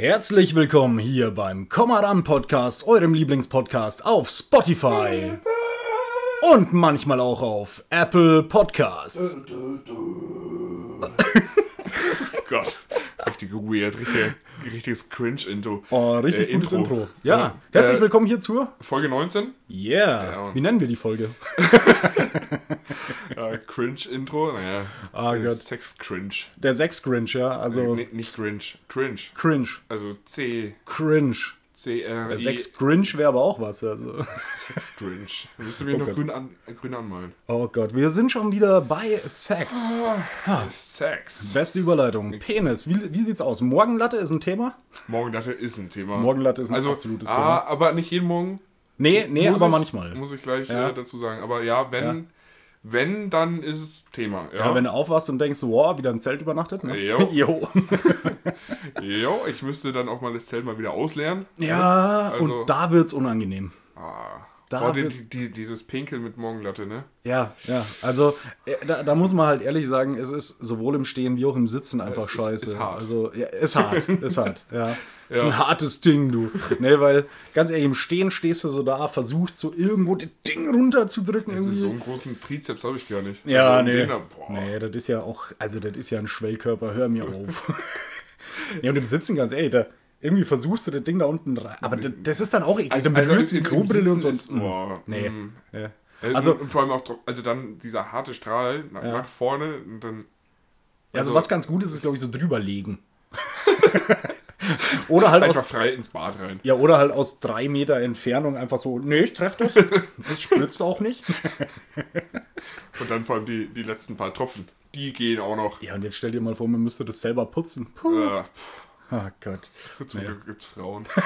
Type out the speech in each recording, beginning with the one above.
Herzlich willkommen hier beim Komaran Podcast, eurem Lieblingspodcast auf Spotify und manchmal auch auf Apple Podcasts. Richtig weird, richtig, richtiges Cringe-Intro. Oh, richtig Äh, gutes Intro. Ja, herzlich Äh, willkommen hier zur Folge 19, Yeah. Ja. Wie nennen wir die Folge? äh, Cringe-Intro, naja, Ah, Gott. Sex-Cringe. Der Sex-Grinch, ja, also Nee, nicht Cringe, Cringe. Cringe. Also C, Cringe. C, R, Der I, Sex-Grinch wäre aber auch was. Also. Sex-Cringe. Da müsst ihr mir Oh noch Gott. grün, an, äh, grün anmalen. Oh Gott, wir sind schon wieder bei Sex. Sex. Beste Überleitung. Penis. Wie, wie sieht's aus? Morgenlatte ist ein Thema? Morgenlatte ist ein Thema. Morgenlatte ist ein also, absolutes ah, Thema. aber nicht jeden Morgen. Nee, nee, Muss aber ich, manchmal. Muss ich gleich Ja. äh, dazu sagen. Aber ja, wenn, Ja. Wenn, dann ist es Thema. Ja, Ja, wenn du aufwachst und denkst, wow, wieder im Zelt übernachtet, ne? Jo. jo. Jo, ich müsste dann auch mal das Zelt mal wieder ausleeren. Ja, Also- und da wird's unangenehm. Ah, Da Boah, die, die, die, dieses Pinkel mit Morgenlatte, ne? Ja, ja. Also, äh, da, da muss man halt ehrlich sagen, es ist sowohl im Stehen wie auch im Sitzen einfach es ist- scheiße. ist hart. Also, ja, ist hart, ist hart, ja. Ist Ja. ein hartes Ding, du. Ne, weil, ganz ehrlich, im Stehen stehst du so da, versuchst so irgendwo das Ding runterzudrücken Also irgendwie. so einen großen Trizeps habe ich gar nicht. Ja, also nee. da-. Nee, das ist ja auch, also das ist ja ein Schwellkörper, hör mir auf. ja, und im Sitzen, ganz ehrlich, da, irgendwie versuchst du das Ding da unten rein. Aber das, das ist dann auch eklig. berührst du die im- im Klobrille und so. Ist, boah, nee. mm. Ja. Also- und vor allem auch, also dann dieser harte Strahl nach, Ja. nach vorne und dann. Also, was ganz gut ist, ist, glaube ich, so drüberlegen. oder halt einfach aus, frei ins Bad rein. ja, oder halt aus drei Meter Entfernung einfach so, nee, ich treff das. Das spritzt auch nicht. Und dann vor allem die, die letzten paar Tropfen. Die gehen auch noch. Ja, und jetzt stell dir mal vor, man müsste das selber putzen. Puh. Äh, Oh Gott. zum Glück gibt's Frauen.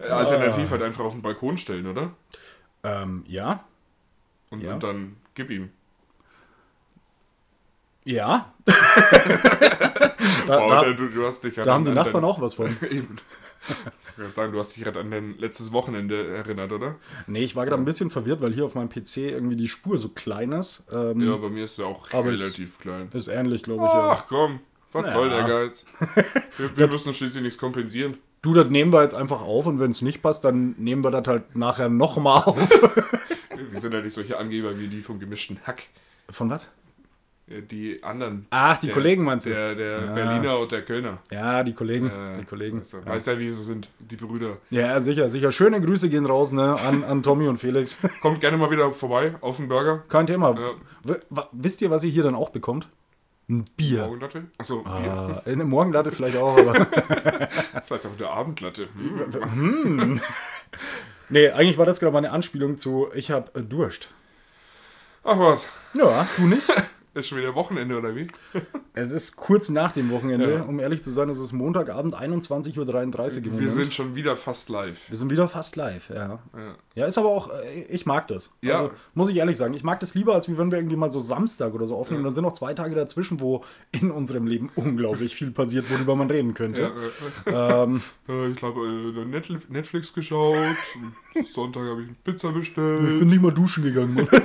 Äh, Alternativ halt einfach auf den Balkon stellen, oder? Ähm, ja. Und, Ja. und dann gib ihm. Ja. da, Oh, da, du, du hast dich da haben die Nachbarn auch was von. Eben. Ich würde sagen, du hast dich gerade an dein letztes Wochenende erinnert, oder? Nee, ich war gerade ein bisschen verwirrt, weil hier auf meinem PC irgendwie die Spur so klein ist. Ähm, Ja, bei mir ist er auch es- relativ klein. Ist ähnlich, glaube ich. Ja. Ach komm, was Ja. soll der Geiz? Wir, wir müssen schließlich nichts kompensieren. Du, das nehmen wir jetzt einfach auf und wenn es nicht passt, dann nehmen wir das halt nachher nochmal auf. Wir sind ja nicht solche Angeber wie die vom gemischten Hack. Von was? Äh, Die anderen. Ach, die Der- Kollegen meinst du? Der, der Ja. Berliner und der Kölner. Ja, die Kollegen. Äh, die Kollegen. Weißt, du, ja. weißt ja, wie sie sind, die Brüder. ja, sicher, sicher. Schöne Grüße gehen raus, ne, an, an Tommy und Felix. Kommt gerne mal wieder vorbei auf den Burger. Kein Thema. Ja. Wisst ihr, was ihr hier dann auch bekommt? Ein Bier. Morgenlatte? Achso, Bier. Ah, eine Morgenlatte vielleicht auch, aber. Vielleicht auch eine Abendlatte. Hm. nee, eigentlich war das gerade meine Anspielung zu Ich hab äh, Durst. Ach was, Ja, du nicht? ist schon wieder Wochenende oder wie? Es ist kurz nach dem Wochenende. Ja. Um ehrlich zu sein, es ist Montagabend 21.33 Uhr im Wir sind schon wieder fast live. Wir sind wieder fast live, ja. Ja. Ja, ist aber auch, äh, ich mag das. Ja. Also, muss ich ehrlich sagen, ich mag das lieber, als wie wenn wir irgendwie mal so Samstag oder so aufnehmen. Ja. Dann sind noch zwei Tage dazwischen, wo in unserem Leben unglaublich viel passiert, worüber man reden Ja, könnte. äh, Ähm, äh, ich habe äh, Netflix- geschaut. Sonntag habe ich eine Pizza ich bestellt. bin nicht mal duschen gegangen, Mann.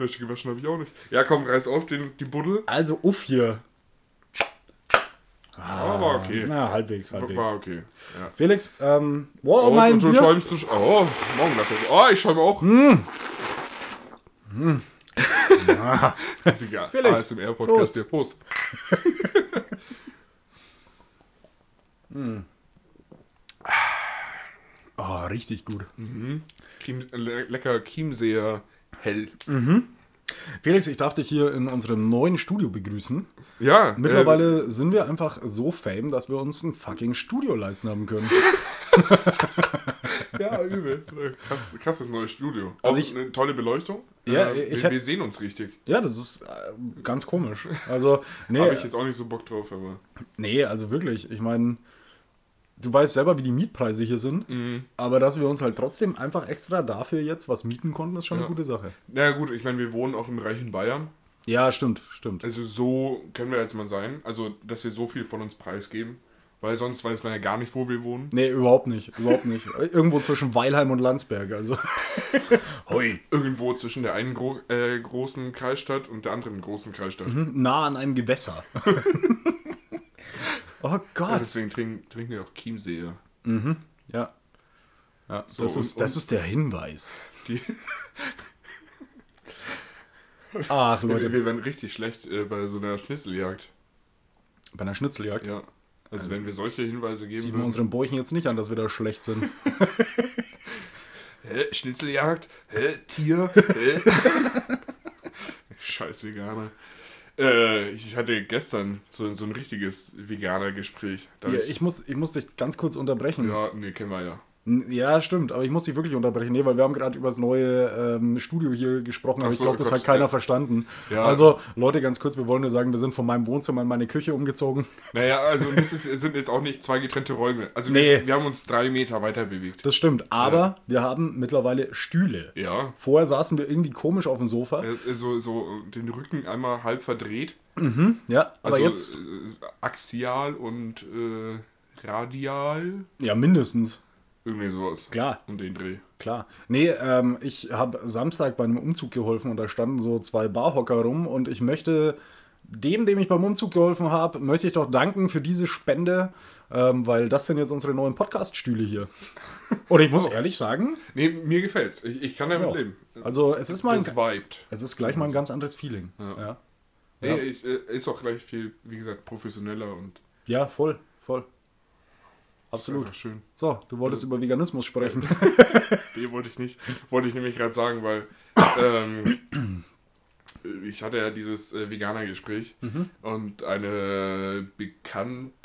Wäsche gewaschen habe ich auch nicht. Ja, komm, reiß auf den, die Buddel. Also, uff hier. Ah, war okay. Na, halbwegs, halbwegs. War okay. Ja. Felix, ähm, wow, Und, mein und du Bier. schäumst du. sch- Oh, Morgenlatte. Oh, ich schäume auch. Ah, Digga, Felix, ASMR-Podcast hier. Prost. oh, richtig gut. Creme, le lecker Chiemseer hell. Felix, ich darf dich hier in unserem neuen Studio begrüßen. Ja, Mittlerweile sind wir einfach so fame, dass wir uns ein fucking Studio leisten haben können. Äh, ja, übel. Krass, krasses neues Studio. Also Auch ich- eine tolle Beleuchtung. Ja, äh, wir, wir sehen uns richtig. Ja, das ist äh, ganz komisch. Also, nee, Habe ich jetzt auch nicht so Bock drauf, aber. nee, also wirklich. Ich meine, du weißt selber, wie die Mietpreise hier sind. Mhm. Aber dass wir uns halt trotzdem einfach extra dafür jetzt was mieten konnten, ist schon Ja. eine gute Sache. Na ja, gut, ich meine, wir wohnen auch im reichen Bayern. Ja, stimmt, stimmt. Also so können wir jetzt mal sein. Also, dass wir so viel von uns preisgeben. Weil sonst weiß man ja gar nicht, wo wir wohnen. Nee, überhaupt nicht. Überhaupt nicht. Irgendwo zwischen Weilheim und Landsberg. Also. Hoi. Irgendwo zwischen der einen gro äh, großen Kreisstadt und der anderen großen Kreisstadt. Nah an einem Gewässer. oh Ja, Gott. deswegen trinken, trinken wir auch Chiemsee. Ja. ja So, das, ist, und- das ist der Hinweis. Die, Ach, wir, Leute. wir werden richtig schlecht äh, bei so einer Schnitzeljagd. Bei einer Schnitzeljagd Ja. Also wenn wir solche Hinweise geben sieht man unseren Bäuchen jetzt nicht an, dass wir da schlecht sind. Hä? Schnitzeljagd? Hä? Tier? Hä? Scheiß Veganer. Äh, ich hatte gestern so, so ein richtiges Veganer-Gespräch. Ja, ich, ich, muss, ich muss dich ganz kurz unterbrechen. ja, nee, kennen wir ja. Ja, stimmt, aber ich muss dich wirklich unterbrechen, nee, weil wir haben gerade über das neue ähm, Studio hier gesprochen, aber Ach ich so, glaube, das hat keiner ja. verstanden. Ja. Also, Leute, ganz kurz, wir wollen nur sagen, wir sind von meinem Wohnzimmer in meine Küche umgezogen. Naja, also ist, sind jetzt auch nicht zwei getrennte Räume. Also Nee. wir, wir haben uns drei Meter weiter bewegt. Das stimmt, aber wir haben mittlerweile Stühle. Ja. Vorher saßen wir irgendwie komisch auf dem Sofa. Äh, So, so den Rücken einmal halb verdreht. Ja, aber Also jetzt, äh, axial und äh, radial. ja, mindestens. Irgendwie sowas. Klar. Um den Dreh. Klar. Nee, ähm, ich habe Samstag bei einem Umzug geholfen und da standen so zwei Barhocker rum und ich möchte dem, dem ich beim Umzug geholfen habe, möchte ich doch danken für diese Spende, ähm, weil das sind jetzt unsere neuen Podcast-Stühle hier. Und ich muss ehrlich sagen, Nee, mir gefällt's. Ich, ich kann damit ja, leben. also es ist mal vibet. es ist gleich mal ein ganz anderes Feeling. Ja. Ja, Nee, Ja. ich, äh, ist auch gleich viel, wie gesagt, professioneller und ja voll, voll. Absolut. schön. So, du wolltest über Veganismus sprechen. Nee, wollte ich nicht. Wollte ich nämlich gerade sagen, weil ähm, ich hatte ja dieses äh, Veganer-Gespräch Mhm. und eine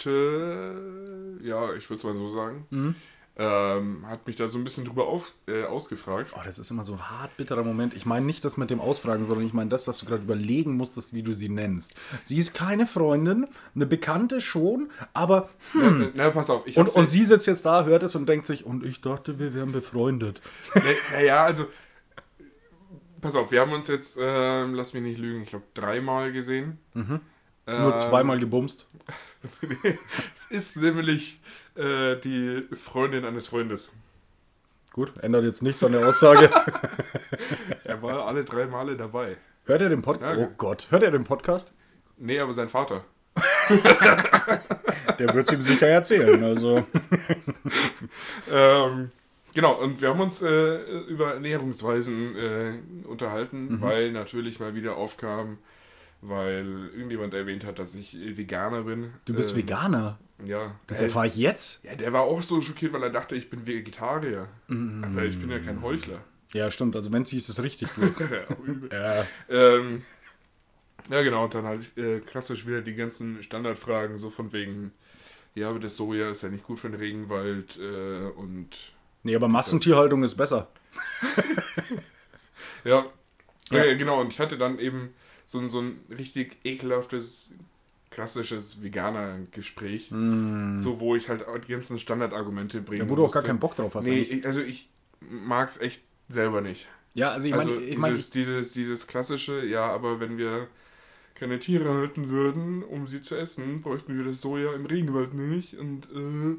Bekannte, ja, ich würde es mal so sagen, Mhm. Ähm, hat mich da so ein bisschen drüber auf, äh, ausgefragt. Oh, das ist immer so ein hart bitterer Moment. Ich meine nicht das mit dem Ausfragen, sondern ich meine das, dass du gerade überlegen musstest, wie du sie nennst. Sie ist keine Freundin, eine Bekannte schon, aber Äh, Na, pass auf. Und, und sie sitzt jetzt da, hört es und denkt sich, und ich dachte, wir wären befreundet. Naja, also. Pass auf, wir haben uns jetzt, ähm, lass mich nicht lügen, ich glaube dreimal gesehen. Mhm. Nur Ähm, zweimal gebumst. Es ist nämlich äh, die Freundin eines Freundes. Gut, ändert jetzt nichts an der Aussage. Er war alle drei Male dabei. hört er den Podcast? Ja. Oh Gott, hört er den Podcast? Nee, aber sein Vater. Der wird es ihm sicher erzählen. Also. Ähm, genau, und wir haben uns äh, über Ernährungsweisen äh, unterhalten, weil natürlich mal wieder aufkam, weil irgendjemand erwähnt hat, dass ich Veganer bin. Du bist Ähm, veganer. Ja. Das Äh, erfahre ich jetzt? ja, der war auch so schockiert, weil er dachte, ich bin Vegetarier. Mhm. Aber ich bin ja kein Heuchler. Ja, stimmt. Also wenn sie ist es richtig ja. ähm, ja, genau, und dann halt äh, klassisch wieder die ganzen Standardfragen, so von wegen, ja, aber das Soja ist ja nicht gut für den Regenwald äh, und Nee, aber Massentierhaltung ist besser. ja, Ja. Äh, genau, und ich hatte dann eben so, ein- so ein richtig ekelhaftes, klassisches Veganer-Gespräch, so wo ich halt die ganzen Standardargumente bringe. Ja, wo du auch gar keinen Bock drauf hast. Nee, ich, also ich mag es echt selber nicht. ja, also ich meine, also ich dieses, meine, dieses, dieses klassische, ja, aber wenn wir keine Tiere halten würden, um sie zu essen, bräuchten wir das Soja im Regenwald nicht und äh,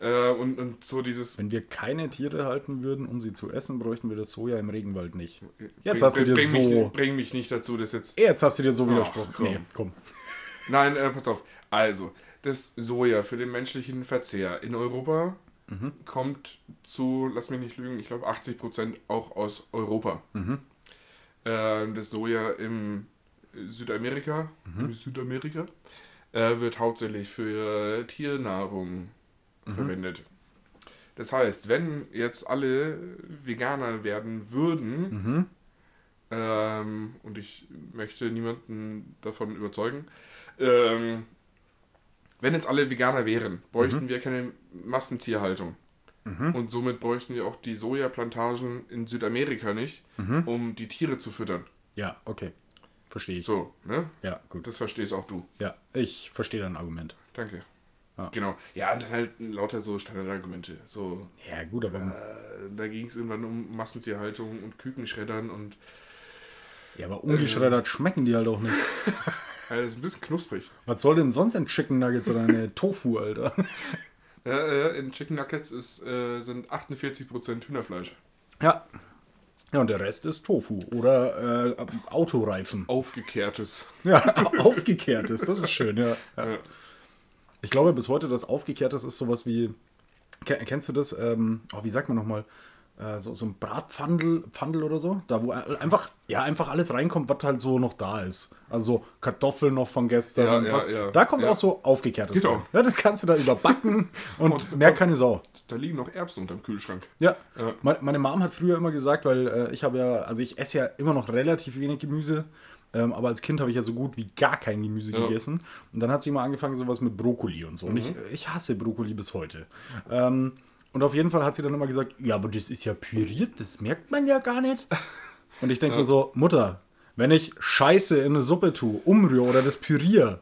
äh, und, und so dieses wenn wir keine Tiere halten würden, um sie zu essen, bräuchten wir das Soja im Regenwald nicht. Jetzt bring, hast du dir bring, so- mich, bring mich nicht dazu, das jetzt Jetzt hast du dir so Ach, widersprochen. komm. Nee, komm. Nein, äh, pass auf. Also, das Soja für den menschlichen Verzehr in Europa Mhm. kommt zu, lass mich nicht lügen, ich glaube 80% auch aus Europa. Mhm. Ähm, das Soja im Südamerika, Mhm. Südamerika äh, wird hauptsächlich für Tiernahrung Mhm. verwendet. Das heißt, wenn jetzt alle Veganer werden würden, Mhm. ähm, und ich möchte niemanden davon überzeugen. Ähm, wenn jetzt alle Veganer wären, bräuchten wir keine Massentierhaltung. Und somit bräuchten wir auch die Sojaplantagen in Südamerika nicht, um die Tiere zu füttern. Ja, okay. Verstehe ich. So, ne? Ja, gut. Das verstehst auch du. Ja, ich verstehe dein Argument. Danke. Ja. Genau. Ja, und dann halt lauter so Standardargumente. So, Ja, gut, aber, äh, da ging es irgendwann um Massentierhaltung und Kükenschreddern und ja, aber ungeschreddert schmecken die halt auch nicht. Das ist ein bisschen knusprig. Was soll denn sonst in Chicken Nuggets oder eine Tofu, Alter? Ja, äh, in Chicken Nuggets ist, äh, sind 48% Hühnerfleisch. Ja. Ja, und der Rest ist Tofu oder äh, Autoreifen. Aufgekehrtes. Ja, aufgekehrtes, das ist schön, ja. ja. Ich glaube bis heute, das aufgekehrtes ist sowas wie, Ke- kennst du das? Ähm, oh, wie sagt man nochmal? Äh, so, so ein Bratpfandel Pfandel oder so? Da, wo einfach, ja, einfach alles reinkommt, was halt so noch da ist. Also so Kartoffeln noch von gestern. Ja, ja, ja. Da kommt auch so aufgekehrtes Genau. Ja, das kannst du da überbacken und, Und- mehr keine Sau. Da liegen noch Erbsen unterm Kühlschrank. Ja. Ja. Meine, meine Mom hat früher immer gesagt, weil äh, ich habe ja, also ich esse ja immer noch relativ wenig Gemüse, ähm, aber als Kind habe ich ja so gut wie gar kein Gemüse Ja. gegessen. Und dann hat sie immer angefangen, sowas mit Brokkoli und so. Und ich, ich hasse Brokkoli bis heute. Ähm, und auf jeden Fall hat sie dann immer gesagt, ja, aber das ist ja püriert, das merkt man ja gar nicht. Und ich denke mir so, Mutter, wenn ich Scheiße in eine Suppe tue, umrühre oder das püriere,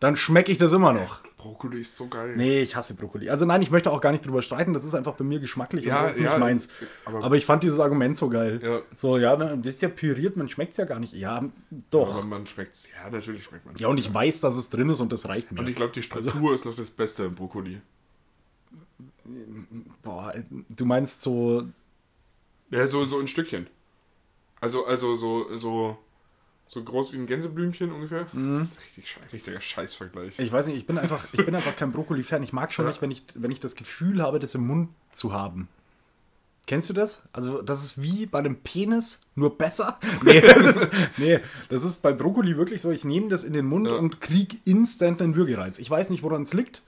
dann schmecke ich das immer noch. Brokkoli ist so geil. Nee, ich hasse Brokkoli. Also nein, ich möchte auch gar nicht drüber streiten. Das ist einfach bei mir geschmacklich Ja, und so ist ja, nicht meins. es- aber- Aber, ich fand dieses Argument so geil. Ja. So, ja, das ist ja püriert, man schmeckt es ja gar nicht. Ja, doch. Aber man schmeckt Ja, natürlich schmeckt man Ja, und ich weiß, dass es drin ist und das reicht mir. Und ich glaube, die Struktur ist noch das Beste im Brokkoli. Boah, du meinst so, Ja, so, so in Stückchen. Also, also so, so, so groß wie ein Gänseblümchen ungefähr. Ist richtig scheiß, richtiger Scheißvergleich. ich weiß nicht, ich bin einfach, ich bin einfach kein Brokkoli-Fan. Ich mag schon Ja. nicht, wenn ich, wenn ich das Gefühl habe, das im Mund zu haben. Kennst du das? Also, das ist wie bei einem Penis, nur besser. Nee, das ist, nee, das ist bei Brokkoli wirklich so, ich nehme das in den Mund Ja. und kriege instant einen Würgereiz. Ich weiß nicht, woran es liegt.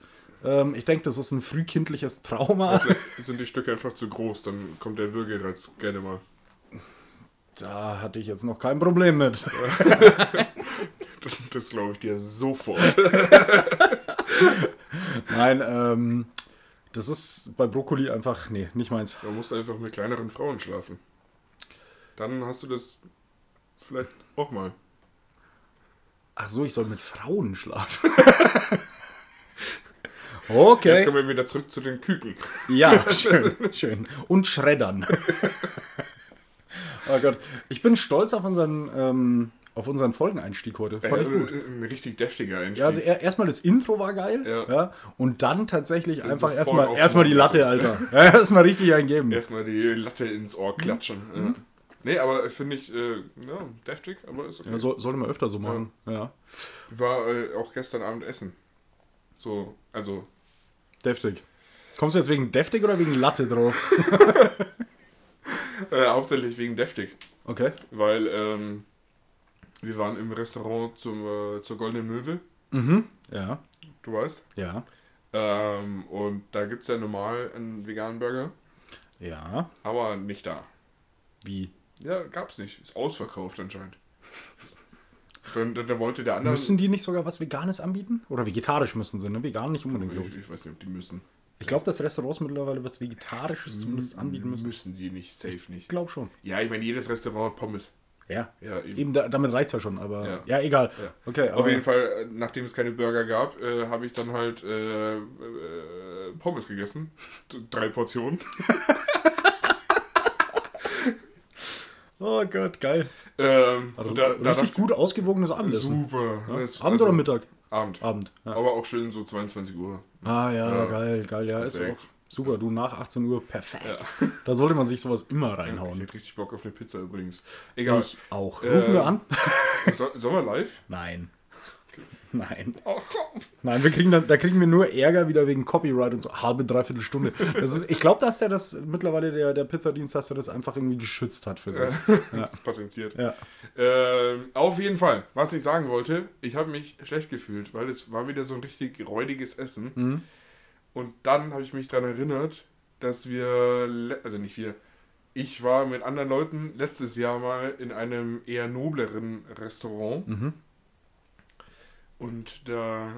Ähm, ich denke, das ist ein frühkindliches Trauma. Vielleicht sind die Stücke einfach zu groß, dann kommt der Würgereiz gerne mal. Da hatte ich jetzt noch kein Problem mit. Das, das glaube ich dir sofort. Nein, ähm, das ist bei Brokkoli einfach, nee, nicht meins. Man muss einfach mit kleineren Frauen schlafen. Dann hast du das vielleicht auch mal. Ach so, ich soll mit Frauen schlafen. Jetzt okay. kommen wir wieder zurück zu den Küken. Ja, schön, schön. Und Schreddern. Oh Gott, ich bin stolz auf unseren, ähm, auf unseren Folgeneinstieg heute. Fand ich Äh, gut. Ein richtig deftiger Einstieg. Ja, also er, erstmal das Intro war geil. Ja. Ja. und dann tatsächlich einfach sofort erstmal erstmal die Latte, Alter. Ja, erstmal richtig eingeben. Erstmal die Latte ins Ohr klatschen. Ja. Nee, aber finde ich, äh, ja, deftig, aber ist okay. Ja, so, sollte man öfter so machen. Ja. War äh, auch gestern Abend essen. So, also, Deftig. Kommst du jetzt wegen deftig oder wegen Latte drauf? äh, hauptsächlich wegen deftig. Okay. Weil, ähm, wir waren im Restaurant zum, äh, zur Goldenen Möwe, Mhm. Ja. du weißt. Ja. Ähm, und da gibt es ja normal einen veganen Burger, Ja. aber nicht da. Wie? Ja, gab's nicht. Ist ausverkauft anscheinend. Dann, dann, dann wollte der andere. Müssen die nicht sogar was Veganes anbieten? Oder vegetarisch müssen sie, ne? Vegan nicht unbedingt, ich. ich weiß nicht, ob die müssen. Ich glaube, dass Restaurants mittlerweile was Vegetarisches zumindest anbieten müssen. Müssen die nicht, safe nicht. Ich glaube schon. Ja, ich meine, jedes Restaurant hat Pommes. Ja. Ja, eben. Eben, da, damit reicht es ja schon, aber Ja. ja, egal. Ja. Okay, Auf jeden Fall, äh, nachdem es keine Burger gab, äh, habe ich dann halt äh, äh, Pommes gegessen. Drei Portionen. Oh Gott, geil. Ähm, Also da, da richtig dachte gut ausgewogenes Abendessen. Super. Ja. Abend also, oder Mittag? Abend. Abend. Ja. Aber auch schön so 22 Uhr. Ah ja, Ja. geil, geil. Ja, ist Perfekt. auch super. Du nach 18 Uhr, perfekt. Ja. Da sollte man sich sowas immer Ich reinhauen. hätte richtig Bock auf eine Pizza übrigens. Egal. Ich auch. Äh, Rufen wir an? So, sollen wir live? Nein. Nein. Nein, wir kriegen dann, da kriegen wir nur Ärger wieder wegen Copyright und so. Halbe, dreiviertel Stunde. Das ist, ich glaube, dass der das mittlerweile, der, der Pizzadienst, dass er das einfach irgendwie geschützt hat für sich. Das ist patentiert. Ja. Ähm, auf jeden Fall, was ich sagen wollte, ich habe mich schlecht gefühlt, weil es war wieder so ein richtig räudiges Essen. Mhm. Und dann habe ich mich daran erinnert, dass wir, also nicht wir, ich war mit anderen Leuten letztes Jahr mal in einem eher nobleren Restaurant. Mhm. Und da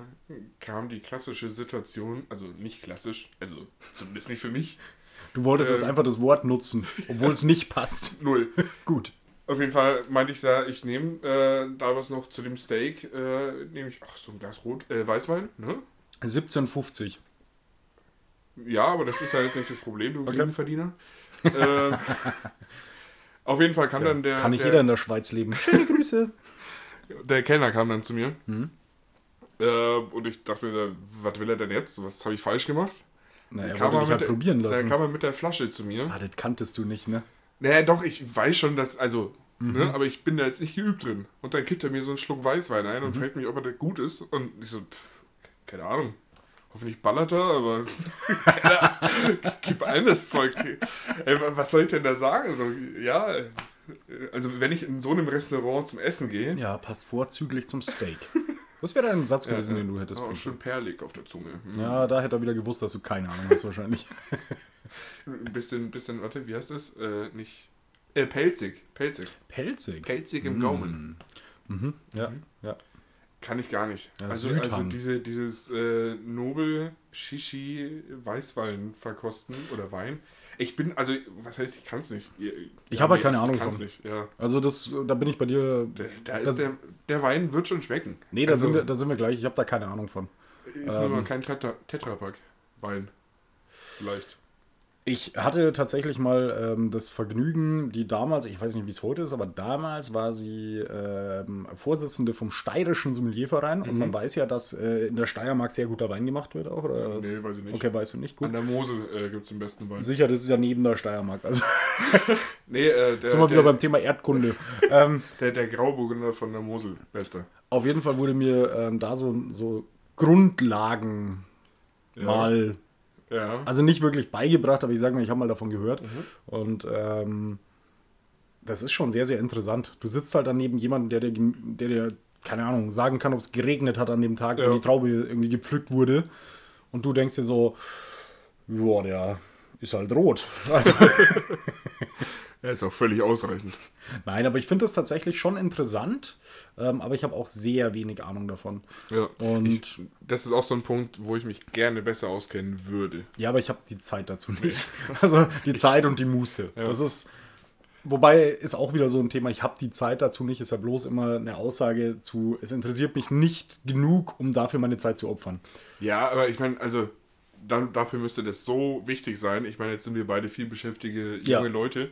kam die klassische Situation, also nicht klassisch, also zumindest nicht für mich, Du wolltest jetzt Ähm. einfach das Wort nutzen, obwohl es nicht passt. null. Gut. Auf jeden Fall meinte ich da, ich nehme äh, damals noch zu dem Steak, äh, nehme ich, ach, so ein Glas Rot, äh, Weißwein, ne? 17,50. Ja, aber das ist ja jetzt nicht das Problem, du Okay. Geringverdiener. ähm, auf jeden Fall kam dann der. Kann nicht der, jeder in der Schweiz leben. Schöne Grüße. der Kellner kam dann zu mir. Mhm. Äh, und ich dachte mir, was will er denn jetzt? Was habe ich falsch gemacht? Na, er Kam wollte er dich halt mit- probieren Dann lassen. kam er mit der Flasche zu mir. Ah, das kanntest du nicht, ne? Naja, doch, ich weiß schon, dass, also, Mhm. ne, aber ich bin da jetzt nicht geübt drin. Und dann kippt er mir so einen Schluck Weißwein ein Mhm. und fragt mich, ob er gut ist. Und ich so, pff, keine Ahnung. Hoffentlich ballert er, aber gib ein das Zeug. Ey, wa- was soll ich denn da sagen? So, ja, äh, also wenn ich in so einem Restaurant zum Essen gehe, Ja, passt vorzüglich zum Steak. Das wäre ein Satz gewesen, den du hättest bringen schön perlig auf der Zunge. Hm. können. Ja, da hätte er wieder gewusst, dass du keine Ahnung hast wahrscheinlich. Ein bisschen, bisschen, warte, wie heißt das? Äh, nicht. Äh, pelzig. Pelzig. Pelzig. Pelzig im Gaumen. Mhm. Ja, ja. Kann ich gar nicht. Ja, also, Südhang. also diese, dieses äh, Nobel Shishi Weißwein verkosten oder Wein. Ich bin, also, was heißt, ich kann es nicht. Ihr- Ich habe halt keine ich Ahnung kann's von. nicht, ja. Also das, da bin ich bei dir. Da, da ist der, der Wein wird schon schmecken. Nee, da, Also, sind wir, da sind wir gleich. Ich habe da keine Ahnung von. Ist ähm, nur kein Tetra, Tetrapack Wein. Vielleicht. Ich hatte tatsächlich mal ähm, das Vergnügen, die damals, ich weiß nicht, wie es heute ist, aber damals war sie ähm, Vorsitzende vom Steirischen Sommelierverein und man weiß ja, dass äh, in der Steiermark sehr guter Wein gemacht wird auch. Oder? Nee, weiß ich nicht. Okay, weißt du nicht gut. An der Mosel äh, gibt es den besten Wein. Sicher, das ist ja neben der Steiermark. Also Nee, äh, der, sind wir wieder der, beim Thema Erdkunde. ähm, der, der Grauburgunder von der Mosel. Bester. auf jeden Fall wurde mir ähm, da so, so Grundlagen Ja. mal Ja. Also nicht wirklich beigebracht, aber ich sage mal, ich habe mal davon gehört. Und ähm, das ist schon sehr, sehr interessant. Du sitzt halt daneben jemanden, der dir, der dir, keine Ahnung, sagen kann, ob es geregnet hat an dem Tag, Ja. wo die Traube irgendwie gepflückt wurde. Und du denkst dir so, ja, der ist halt rot. Also, Er ist auch völlig ausreichend. nein, aber ich finde das tatsächlich schon interessant. Ähm, aber ich habe auch sehr wenig Ahnung davon. Ja. Und- ich, das ist auch so ein Punkt, wo ich mich gerne besser auskennen würde. Ja, aber ich habe die Zeit dazu nicht. Also die Zeit und die Muße. Ja. Das ist. Wobei ist auch wieder so ein Thema, ich habe die Zeit dazu nicht, ist ja bloß immer eine Aussage zu, es interessiert mich nicht genug, um dafür meine Zeit zu opfern. Ja, aber ich meine, also dann, dafür müsste das so wichtig sein. Ich meine, jetzt sind wir beide viel beschäftigte Ja. junge Leute.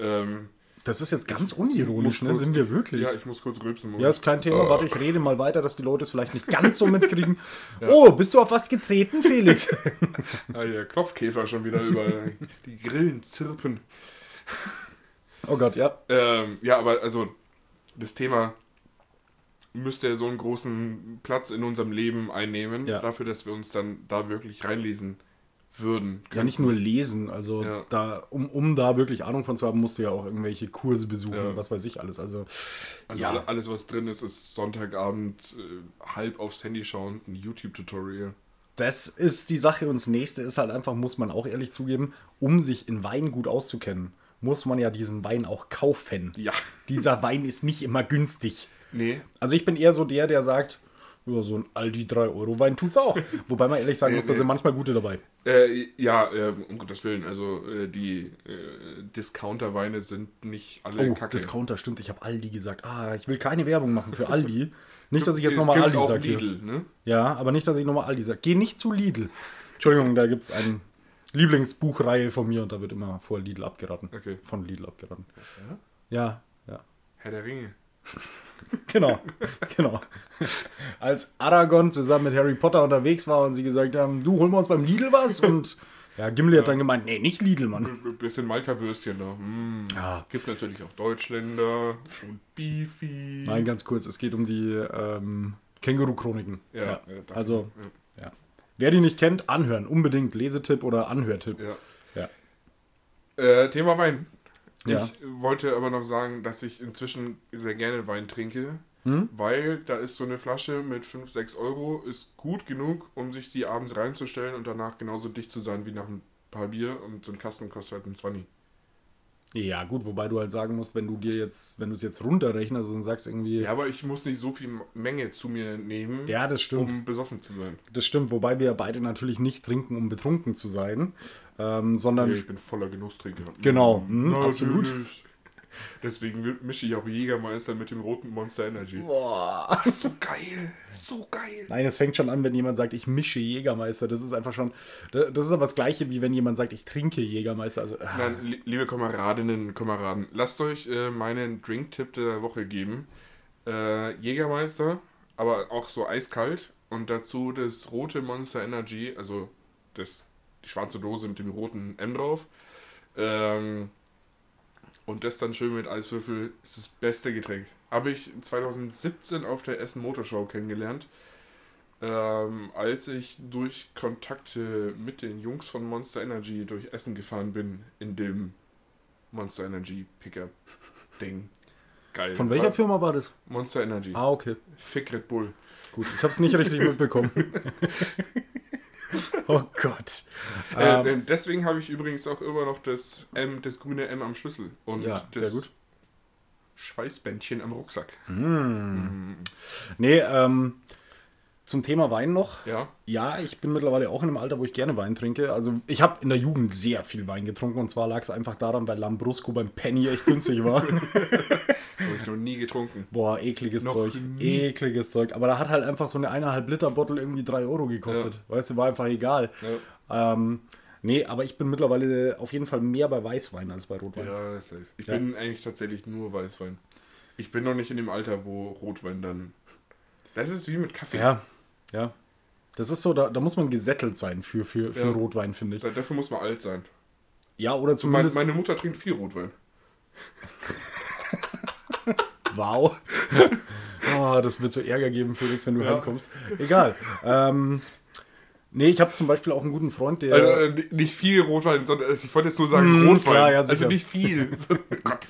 Ähm, Das ist jetzt ganz unironisch, ne? kurz- Sind wir wirklich? ja, ich muss kurz rülpsen. Ja, ist kein Thema. Warte, ich rede mal weiter, dass die Leute es vielleicht nicht ganz so mitkriegen. Oh, bist du auf was getreten, Felix? Ah, ja, Klopfkäfer schon wieder über die Grillen zirpen. oh Gott, ja. Ähm, ja, aber also das Thema müsste so einen großen Platz in unserem Leben einnehmen, Ja. dafür, dass wir uns dann da wirklich reinlesen würden. Ja, nicht nur lesen. Also, Ja. da, um, um da wirklich Ahnung von zu haben, musst du ja auch irgendwelche Kurse besuchen, Ja. was weiß ich alles. Also, Also Ja. alle- alles, was drin ist, ist Sonntagabend äh, halb aufs Handy schauen, ein YouTube-Tutorial. Das ist die Sache. Und das nächste ist halt einfach, muss man auch ehrlich zugeben, um sich in Wein gut auszukennen, muss man ja diesen Wein auch kaufen. Ja. Dieser Wein ist nicht immer günstig. Nee, Also ich bin eher so der, der sagt, ja, so ein Aldi 3-Euro-Wein tut's auch. Wobei man ehrlich sagen muss, da sind manchmal gute dabei. Äh, ja, äh, um Gottes Willen, also äh, die äh, Discounter-Weine sind nicht alle Oh, kacke. Discounter, stimmt. Ich habe Aldi gesagt. Ah, ich will keine Werbung machen für Aldi. Nicht, dass ich jetzt nochmal Aldi sage. ne? Ja, aber nicht, dass ich nochmal Aldi sage. Geh nicht zu Lidl. Entschuldigung, da gibt es eine Lieblingsbuchreihe von mir und da wird immer vor Lidl abgeraten. Okay. Von Lidl abgeraten. Ja? Ja, ja. Herr der Ringe. Genau, genau. Als Aragorn zusammen mit Harry Potter unterwegs war und sie gesagt haben, du, holen wir uns beim Lidl was? Und ja, Gimli hat dann gemeint, nee, nicht Lidl, Mann. Ein bisschen Malka-Würstchen da. Mm. Ja. Gibt natürlich auch Deutschländer und Beefy. Nein, ganz kurz, es geht um die ähm, Känguru-Chroniken. Ja, ja, also, ja. Wer die nicht kennt, anhören. Unbedingt Lesetipp oder Anhörtipp. Ja. Ja. Äh, Thema Wein. Ja. Ich wollte aber noch sagen, dass ich inzwischen sehr gerne Wein trinke, Hm? weil da ist so eine Flasche mit 5, 6 Euro, ist gut genug, um sich die abends reinzustellen und danach genauso dicht zu sein wie nach ein paar Bier und so ein Kasten kostet halt ein 20. Ja, gut, wobei du halt sagen musst, wenn du dir jetzt, wenn du es jetzt runterrechnest und sagst irgendwie, Ja, aber ich muss nicht so viel Menge zu mir nehmen, Ja, das stimmt. um besoffen zu sein. Das stimmt, wobei wir beide natürlich nicht trinken, um betrunken zu sein, ähm, sondern Nee, ich bin voller Genusstrinker. Genau, Mm, mhm, absolut. natürlich. Deswegen mische ich auch Jägermeister mit dem roten Monster Energy. Boah. So geil, so geil. Nein, es fängt schon an, wenn jemand sagt, ich mische Jägermeister. Das ist einfach schon, das ist aber das Gleiche, wie wenn jemand sagt, ich trinke Jägermeister. Also, ah, Nein, li- liebe Kameradinnen und Kameraden, lasst euch äh, meinen Drink-Tipp der Woche geben. Äh, Jägermeister, aber auch so eiskalt. Und dazu das rote Monster Energy, also das, die schwarze Dose mit dem roten M drauf. Ähm, und das dann schön mit Eiswürfel ist das beste Getränk. Habe ich 2017 auf der Essen Motorshow kennengelernt. Ähm, als ich durch Kontakte mit den Jungs von Monster Energy durch Essen gefahren bin, in dem Monster Energy Pickup Ding. Geil. Von welcher War Firma war das? Monster Energy. Ah, okay. Fick Red Bull. Gut, ich habe es nicht richtig mitbekommen. oh Gott. Ähm, Äh, deswegen habe ich übrigens auch immer noch das M, das grüne M am Schlüssel und ja, das sehr gut. Schweißbändchen am Rucksack. Nee, ähm, zum Thema Wein noch. Ja. Ja, ich bin mittlerweile auch in einem Alter, wo ich gerne Wein trinke. Also ich habe in der Jugend sehr viel Wein getrunken und zwar lag es einfach daran, weil Lambrusco beim Penny echt günstig war. Habe ich noch nie getrunken. Boah, ekliges Noch Zeug. nie. Ekliges Zeug. Aber da hat halt einfach so eine eineinhalb Liter Bottle irgendwie 3 Euro gekostet. Weißt du, war einfach egal. Ja. Ähm, nee, aber ich bin mittlerweile auf jeden Fall mehr bei Weißwein als bei Rotwein. Ja, safe. Ich Ja. bin eigentlich tatsächlich nur Weißwein. Ich bin noch nicht in dem Alter, wo Rotwein dann. Das ist wie mit Kaffee. Ja, ja. Das ist so, da, da muss man gesättelt sein für, für, für Ja. Rotwein, finde ich. Da- Dafür muss man alt sein. Ja, oder Meine, zumindest. meine Mutter trinkt viel Rotwein. Wow. oh, das wird so Ärger geben, Felix, wenn du Ja. heimkommst. Egal. Ähm, nee, ich habe zum Beispiel auch einen guten Freund, der. Also äh, ni- nicht viel Rotwein, sondern also ich wollte jetzt nur sagen Mm, Rotwein. klar, ja, also nicht viel. sondern- Oh Gott,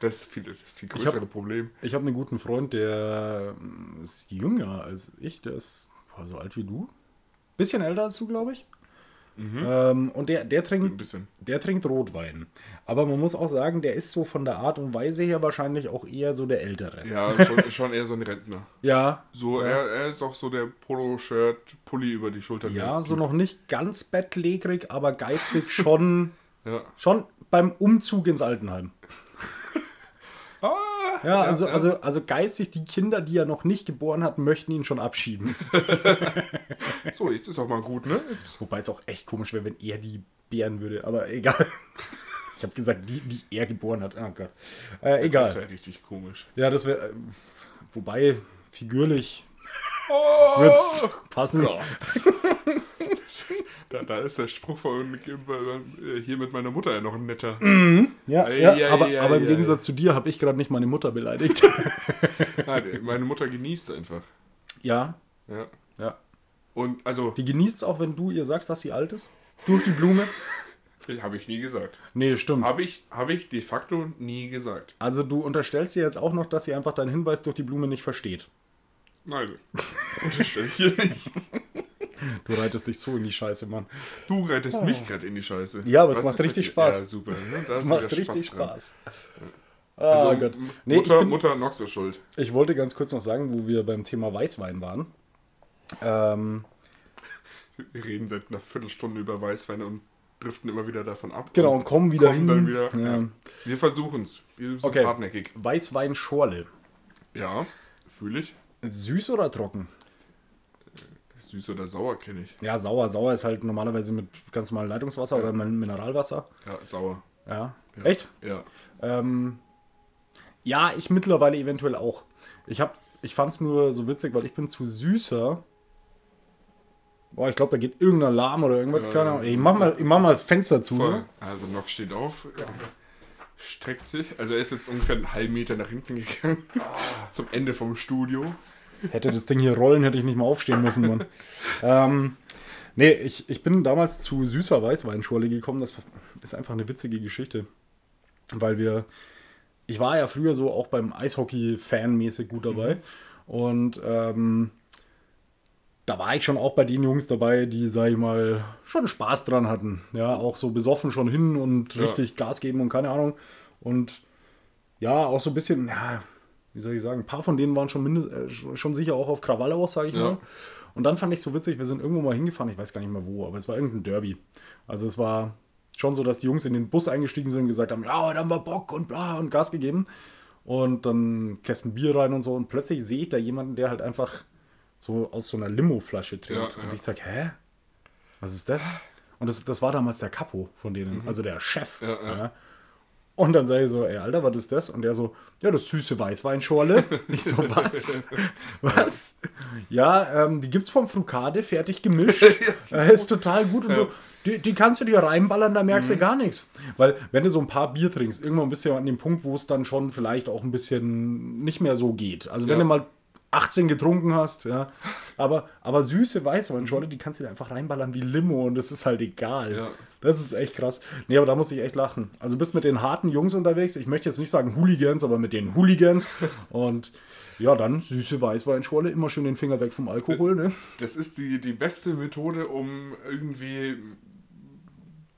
das, ist viel, das viel Ich größere hab- Problem. Ich habe einen guten Freund, der ähm, ist jünger als ich, der ist boah, so alt wie du. Bisschen älter als du, glaube ich. Ähm, und der, der, trinkt, der trinkt Rotwein. Aber man muss auch sagen, der ist so von der Art und Weise her wahrscheinlich auch eher so der Ältere. Ja, schon, schon eher so ein Rentner. Ja, So, er, er ist auch so der Polo-Shirt, Pulli über die Schulter. ja so noch nicht ganz bettlägerig, aber geistig schon, Ja. schon beim Umzug ins Altenheim. Ah, Ja, also, also, also geistig, die Kinder, die er noch nicht geboren hat, möchten ihn schon abschieben. So, jetzt ist auch mal gut, ne? Jetzt, Wobei es auch echt komisch wäre, wenn er die bären würde, aber egal. Ich habe gesagt, die, die er geboren hat. Oh Gott. Äh, Das egal. wäre richtig komisch. Ja, das wäre. äh, Wobei, figürlich Oh, wird es passen. Da, da ist der Spruch von äh, hier mit meiner Mutter ja noch ein netter. Ja, Ei, ja, ei, aber, ei, aber im ei. Gegensatz zu dir habe ich gerade nicht meine Mutter beleidigt. Nein, meine Mutter genießt einfach. ja, Ja. ja. Und also, Die genießt es auch, wenn du ihr sagst, dass sie alt ist? Durch die Blume? habe ich nie gesagt. Nee, stimmt. Habe ich, hab ich de facto nie gesagt. Also du unterstellst ihr jetzt auch noch, dass sie einfach deinen Hinweis durch die Blume nicht versteht. Nein, unterstelle ich hier nicht. Du reitest dich so in die Scheiße, Mann. Du reitest mich gerade in die Scheiße. Ja, aber es macht ist richtig Spaß. Ja, super. Ne? Ist macht richtig. Spaß. Ah Also, Gott. Nee, ich, Mutter, bin, Mutter Nox ist schuld. ich wollte ganz kurz noch sagen, wo wir beim Thema Weißwein waren. Ähm, Wir reden seit einer Viertelstunde über Weißwein und driften immer wieder davon ab. genau, und kommen wieder kommen hin. dann wieder. Ja. Ja. Wir versuchen es. Wir sind Okay. hartnäckig. Weißwein-Schorle. Ja, fühle ich. Süß oder trocken? Süß oder sauer kenne ich. Ja, sauer. Sauer ist halt normalerweise mit ganz normalem Leitungswasser Ja. oder Min- Mineralwasser. Ja, sauer. Ja. Ja. Echt? Ja. Ähm, ja, ich mittlerweile eventuell auch. Ich hab, ich fand es nur so witzig, weil ich bin zu süßer. Boah, ich glaube, da geht irgendein Alarm oder irgendwas. Ja, keine Ahnung. ja. Ich mach mal, ich mach mal Fenster zu. Voll. Ne? Also Nox steht auf, streckt sich. Also er ist jetzt ungefähr einen halben Meter nach hinten gegangen. Zum Ende vom Studio. Hätte das Ding hier rollen, hätte ich nicht mal aufstehen müssen, Mann. ähm, nee, ich, ich bin damals zu süßer Weißweinschorle gekommen. Das ist einfach eine witzige Geschichte. Weil wir, ich war ja früher so auch beim Eishockey fanmäßig gut dabei. Und ähm, da war ich schon auch bei den Jungs dabei, die, sag ich mal, schon Spaß dran hatten. Ja, auch so besoffen schon hin und Ja. richtig Gas geben und keine Ahnung. Und ja, auch so ein bisschen, ja, wie soll ich sagen, ein paar von denen waren schon, mindest, äh, schon- sicher auch auf Krawall aus, sag ich Ja. mal. Und dann fand ich so witzig, wir sind irgendwo mal hingefahren, ich weiß gar nicht mehr wo, aber es war irgendein Derby. Also es war schon so, dass die Jungs in den Bus eingestiegen sind und gesagt haben, ja, haben wir Bock und bla und Gas gegeben. Und dann Kästen Bier rein und so. Und plötzlich sehe ich da jemanden, der halt einfach so aus so einer Limo-Flasche trinkt. Ja, und ja. ich sag, hä? Was ist das? Und das, das war damals der Capo von denen, also der Chef. Ja. Und dann sage ich so, ey, Alter, was ist das? Und der so, ja, das süße Weißweinschorle. Ich so, was? was? Ja, ähm, die gibt's vom Frukade, fertig gemischt. Äh, ist total gut. Und Ja. du, die, die kannst du dir reinballern, da merkst du gar nichts. Weil, wenn du so ein paar Bier trinkst, irgendwann bist du ja an dem Punkt, wo es dann schon vielleicht auch ein bisschen nicht mehr so geht. Also, wenn Ja. du mal 18 getrunken hast, ja. Aber, aber süße Weißweinschorle, die kannst du dir einfach reinballern wie Limo und das ist halt egal. Ja. Das ist echt krass. Nee, aber da muss ich echt lachen. Also, du bist mit den harten Jungs unterwegs. Ich möchte jetzt nicht sagen Hooligans, aber mit den Hooligans. und ja, dann süße Weißweinschorle, immer schön den Finger weg vom Alkohol, ne? Das ist die, die beste Methode, um irgendwie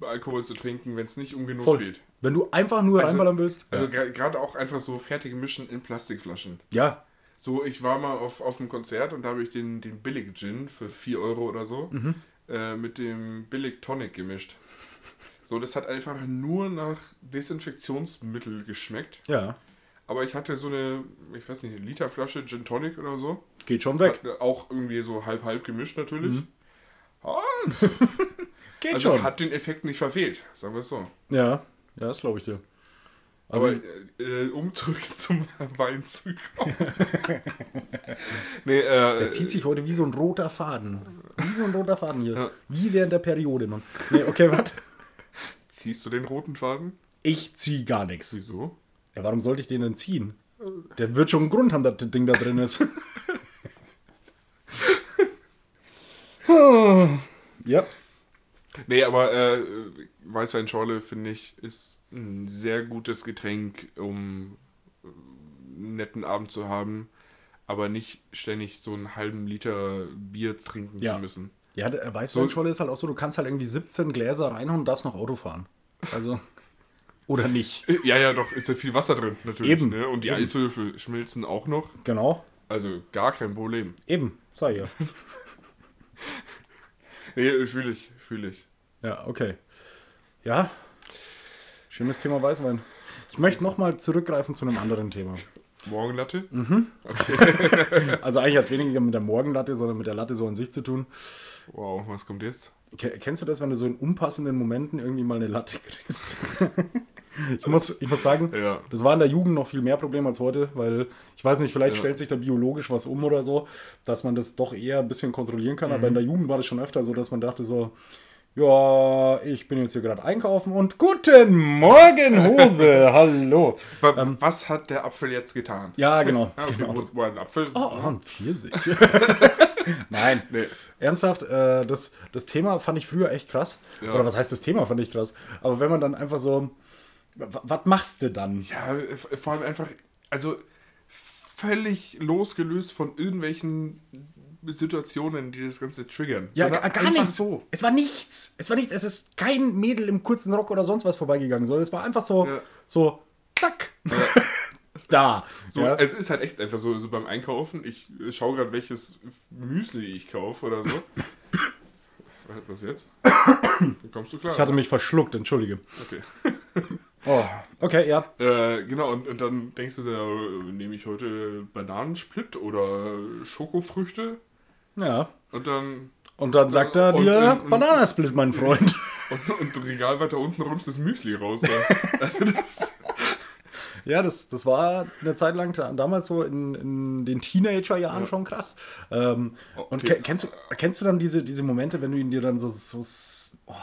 Alkohol zu trinken, wenn es nicht um Genuss Voll. geht. Wenn du einfach nur Also- reinballern willst. Also gra- gerade auch einfach so fertige Mischen in Plastikflaschen. Ja, So, ich war mal auf, auf einem Konzert und da habe ich den, den Billig Gin für 4 Euro oder so Mhm. äh, mit dem Billig Tonic gemischt. So, das hat einfach nur nach Desinfektionsmittel geschmeckt. ja. Aber ich hatte so eine, ich weiß nicht, eine Literflasche Gin Tonic oder so. Geht schon weg. Hat auch irgendwie so halb-halb gemischt natürlich. Ah, Geht also schon. hat den Effekt nicht verfehlt, sagen wir es so. ja, ja, das glaube ich dir. Also, Aber äh, um zurück zum Wein zu kommen. nee, äh, der zieht sich heute wie so ein roter Faden. Wie so ein roter Faden hier. Ja. Wie während der Periode, Mann. Nee, okay, was? ziehst du den roten Faden? Ich zieh gar nichts. Wieso? Ja, warum sollte ich den denn ziehen? Der wird schon einen Grund haben, dass das Ding da drin ist. ja. Nee, aber äh, Weißweinschorle, finde ich, ist ein sehr gutes Getränk, um äh, einen netten Abend zu haben, aber nicht ständig so einen halben Liter Bier trinken Ja. zu müssen. Ja, der Weißweinscholle ist halt auch so, du kannst halt irgendwie 17 Gläser reinhauen und darfst noch Auto fahren. Also. Oder nicht. Äh, Ja, ja, doch, ist ja viel Wasser drin, natürlich. Eben. Ne? Und die Eben. Eiswürfel schmilzen auch noch. Genau. Also gar kein Problem. Eben. Sei ja. Nee, fühle ich, fühle ich. Ja, okay. Ja. Schönes Thema Weißwein. Ich möchte nochmal zurückgreifen zu einem anderen Thema. Morgenlatte? Mhm. Also eigentlich hat es weniger mit der Morgenlatte, sondern mit der Latte so an sich zu tun. Wow, was kommt jetzt? Ke- Kennst du das, wenn du so in unpassenden Momenten irgendwie mal eine Latte kriegst? ich, muss, ich muss sagen, Ja. das war in der Jugend noch viel mehr Problem als heute, weil ich weiß nicht, vielleicht Ja. stellt sich da biologisch was um oder so, dass man das doch eher ein bisschen kontrollieren kann. Aber in der Jugend war das schon öfter so, dass man dachte so, ja, ich bin jetzt hier gerade einkaufen und guten Morgen, Hose, hallo. Wa- was hat der Apfel jetzt getan? Ja, genau. Ah, okay, genau. wo, wo ein Apfel? Oh, ein Pfirsich. Nein, Nee. ernsthaft, äh, das, das Thema fand ich früher echt krass. Ja. Oder was heißt das Thema fand ich krass? Aber wenn man dann einfach so, w- was machst du dann? Ja, vor allem einfach, also völlig losgelöst von irgendwelchen Situationen, die das Ganze triggern. Ja, gar, gar nichts. so. Es war nichts. Es war nichts. Es ist kein Mädel im kurzen Rock oder sonst was vorbeigegangen, sondern es war einfach so, Ja. so, zack. da. So, ja. Es ist halt echt einfach so, so beim Einkaufen. Ich schaue gerade, welches Müsli ich kaufe oder so. Was- jetzt? Kommst du klar? ich hatte mich verschluckt, entschuldige. okay. Oh, okay, ja. Äh, genau, und, und dann denkst du, dir, äh, nehme ich heute Bananensplit oder Schokofrüchte? Ja. Und dann Und dann sagt er Und- dir, und- und- Bananasplit, mein Freund. und, und Regal weiter unten rumst das Müsli raus. Ja. Also das, Ja, das, das war eine Zeit lang da- damals so in, in den Teenagerjahren Ja. schon krass. Ähm, Und Okay. ke kennst, du, kennst du dann diese, diese Momente, wenn du ihn dir dann so, so oh,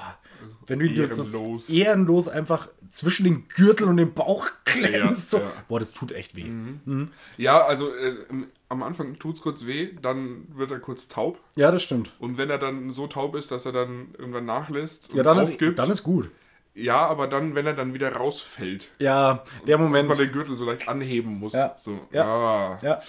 wenn du ihn dir so ehrenlos. ehrenlos einfach zwischen den Gürtel und den Bauch klemmst? so. Ja, ja. Boah, das tut echt weh. ja, also äh, am Anfang tut es kurz weh, dann wird er kurz taub. Ja, das stimmt. Und wenn er dann so taub ist, dass er dann irgendwann nachlässt und Ja, dann ist, aufgibt, dann ist gut. ja, aber dann, wenn er dann wieder rausfällt, Ja, der man Moment. den Gürtel so leicht anheben muss. Ja. So, Ja. ah, Ja,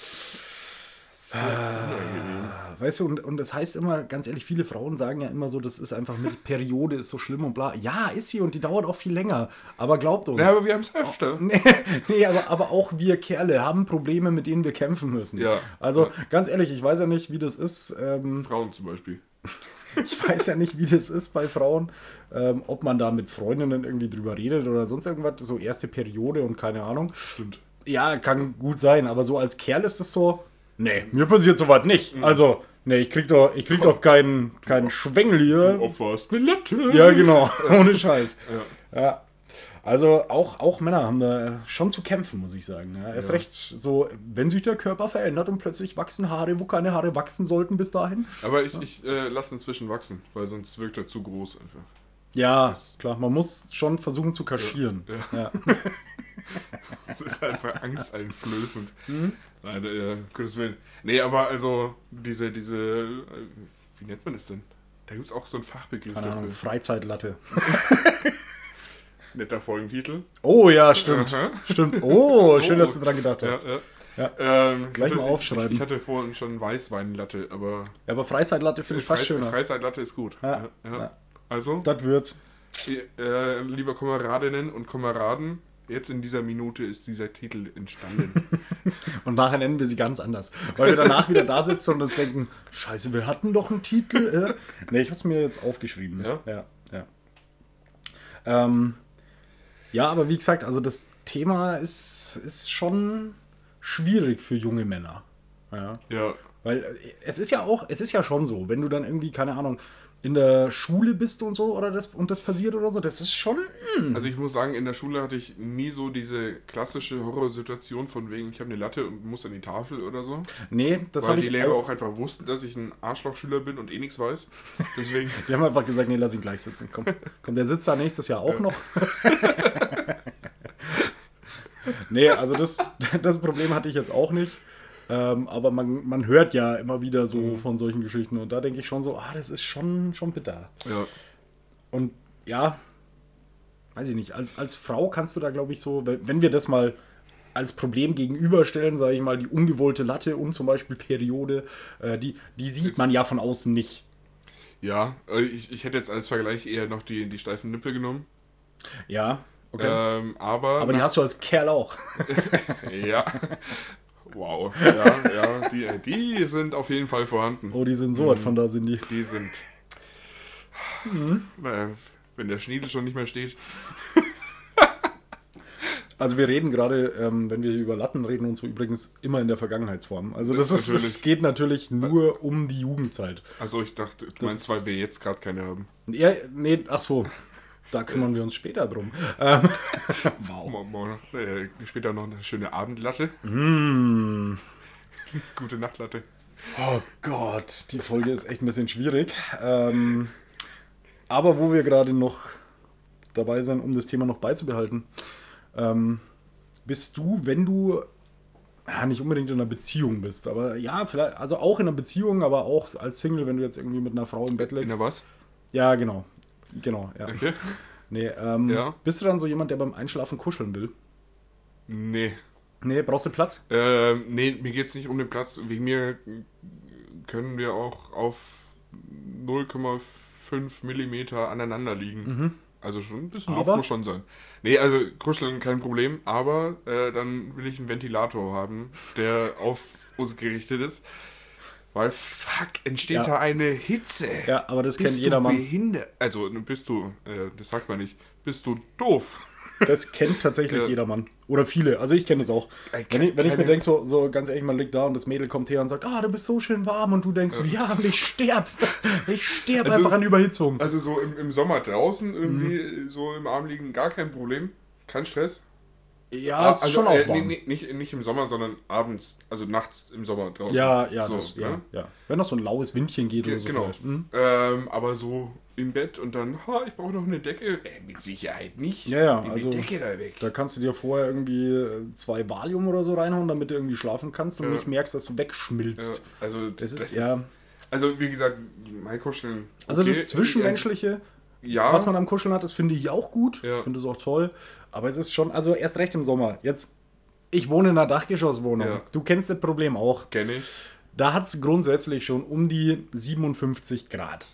sehr unangenehm. weißt du, und, und das heißt immer, ganz ehrlich, viele Frauen sagen ja immer so, das ist einfach mit Periode ist so schlimm und bla. Ja, ist sie und die dauert auch viel länger. Aber glaubt uns. Ja, aber wir haben es öfter. Nee, nee aber, aber auch wir Kerle haben Probleme, mit denen wir kämpfen müssen. Ja. Also ganz ehrlich, ich weiß ja nicht, wie das ist. Ähm, Frauen zum Beispiel. ich weiß ja nicht, wie das ist bei Frauen. Ähm, ob man da mit Freundinnen irgendwie drüber redet oder sonst irgendwas. So erste Periode und keine Ahnung. Stimmt. Ja, kann gut sein, aber so als Kerl ist es so. Nee, mir passiert sowas nicht. Also, nee, ich krieg doch, ich krieg doch keinen keinen Schwengel hier. Opferst eine Latte. Ja, genau. Ohne Scheiß. Ja. Ja. Also auch, auch Männer haben da schon zu kämpfen, muss ich sagen. Ja, erst Ja. recht so, wenn sich der Körper verändert und plötzlich wachsen Haare, wo keine Haare wachsen sollten bis dahin. Aber ich, ich äh, lasse inzwischen wachsen, weil sonst wirkt er zu groß einfach. Ja, klar, man muss schon versuchen zu kaschieren. Ja. Ja. Das ist einfach angsteinflößend. Mhm. Nein, äh, Gottes Willen. Nee, aber also diese, diese, äh, wie nennt man das denn? Da gibt es auch so einen Fachbegriff Keine Ahnung, dafür. Freizeitlatte. Netter Folgentitel. Oh ja, stimmt. Aha. Stimmt. Oh, schön, Oh. dass du dran gedacht Ja, hast. ja. Ja. Ähm, Gleich ich mal hatte- aufschreiben. Ich, ich hatte vorhin schon Weißweinlatte, aber Ja, aber Freizeitlatte finde ich fast Freiz- schöner. Freizeitlatte ist gut. Ja, Ja, ja. ja. Also, Das wird's. äh, liebe Kameradinnen und Kameraden, jetzt in dieser Minute ist dieser Titel entstanden. Und nachher nennen wir sie ganz anders. Weil wir danach wieder da sitzen und uns denken, scheiße, wir hatten doch einen Titel. Äh? Nee, ich hab's mir jetzt aufgeschrieben. Ja? Ja, ja. Ähm, ja, aber wie gesagt, also das Thema ist, ist schon schwierig für junge Männer. Ja. ja, Weil äh, es ist ja auch, es ist ja schon so, wenn du dann irgendwie, keine Ahnung, in der Schule bist und so oder das und das passiert oder so, das ist schon. hm. also ich muss sagen, in der Schule hatte ich nie so diese klassische Horrorsituation von wegen, ich habe eine Latte und muss an die Tafel oder so. Nee, das weil habe die ich Lehrer auch einfach wussten, dass ich ein Arschlochschüler bin und eh nichts weiß. Deswegen, Die haben einfach gesagt, nee, lass ihn gleich sitzen. Komm, komm der sitzt da nächstes Jahr auch noch. nee, also das, das Problem hatte ich jetzt auch nicht. Ähm, aber man, man hört ja immer wieder so von solchen Geschichten. Und da denke ich schon so, ah, das ist schon, schon bitter. ja. Und ja, weiß ich nicht, als, als Frau kannst du da, glaube ich, so, wenn wenn wir das mal als Problem gegenüberstellen, sage ich mal, die ungewollte Latte und zum Beispiel Periode, äh, die, die sieht man ja von außen nicht. Ja, äh, ich, ich hätte jetzt als Vergleich eher noch die, die steifen Nippel genommen. Ja, okay. Ähm, aber. aber die hast du als Kerl auch. Ja. Wow. Ja, ja, die, die sind auf jeden Fall vorhanden. Oh, die sind so weit von da, sind die. Die sind. Mhm. Wenn der Schniedel schon nicht mehr steht. Also wir reden gerade, ähm, wenn wir über Latten reden und so übrigens immer in der Vergangenheitsform. Also das ist, es geht natürlich nur um die Jugendzeit. Also ich dachte, du Das- meinst, weil wir jetzt gerade keine haben. Ja, nee, ach so, da kümmern wir uns später drum. Ähm, wow. Äh, später noch eine schöne Abendlatte. Mm. Gute Nachtlatte. Oh Gott, die Folge ist echt ein bisschen schwierig. Ähm, aber wo wir gerade noch dabei sind, um das Thema noch beizubehalten, ähm, bist du, wenn du ja, nicht unbedingt in einer Beziehung bist, aber ja, vielleicht, also auch in einer Beziehung, aber auch als Single, wenn du jetzt irgendwie mit einer Frau im Bett In legst. der was? Ja, genau. Genau, ja. Okay. Nee, ähm, Ja. Bist du dann so jemand, der beim Einschlafen kuscheln will? Nee. Nee, brauchst du Platz? Ähm, nee, mir geht es nicht um den Platz. Wegen mir können wir auch auf 0,5 Millimeter aneinander liegen. Also schon ein bisschen Luft muss schon sein. Nee, also kuscheln kein Problem, aber äh, dann will ich einen Ventilator haben, der auf uns gerichtet ist. Weil fuck, entsteht Ja. da eine Hitze. Ja, aber das Bist kennt du jedermann. behindert? Also bist du, äh, das sagt man nicht, bist du doof? Das kennt tatsächlich Ja. jedermann. Oder viele. Also ich kenne das auch. Ey, Wenn ich, wenn ich mir denke, so, so ganz ehrlich, man liegt da und das Mädel kommt her und sagt, ah, du bist so schön warm und du denkst so, ja, ich sterb. Ich sterb Also- einfach an Überhitzung. Also so im, im Sommer draußen irgendwie Mhm. so im Arm liegen, gar kein Problem. Kein Stress. Ja, ist also, schon auch äh, warm. nee, nee, nicht, nicht im Sommer, sondern abends, also nachts im Sommer draußen. Ja, ja, so, das, ja, ne? ja. Wenn noch so ein laues Windchen geht Ge- oder so genau. vielleicht. Hm? Ähm, aber so im Bett und dann, ha, ich brauche noch eine Decke. Äh, mit Sicherheit nicht. Ja, ja, Nimm also- die Decke da weg. Da kannst du dir vorher irgendwie äh, zwei Valium oder so reinhauen, damit du irgendwie schlafen kannst und Ja. nicht merkst, dass du Ja, wegschmilzt. also Das ist, ja. Also wie gesagt, mein Kuscheln. Also okay, das Zwischenmenschliche, äh, Ja. was man am Kuscheln hat, das finde ich auch gut. Ja. Ich finde es auch toll. Aber es ist schon, also erst recht im Sommer. Jetzt, ich wohne in einer Dachgeschosswohnung. Ja. Du kennst das Problem auch. Kenne ich. Da hat es grundsätzlich schon um die 57 Grad.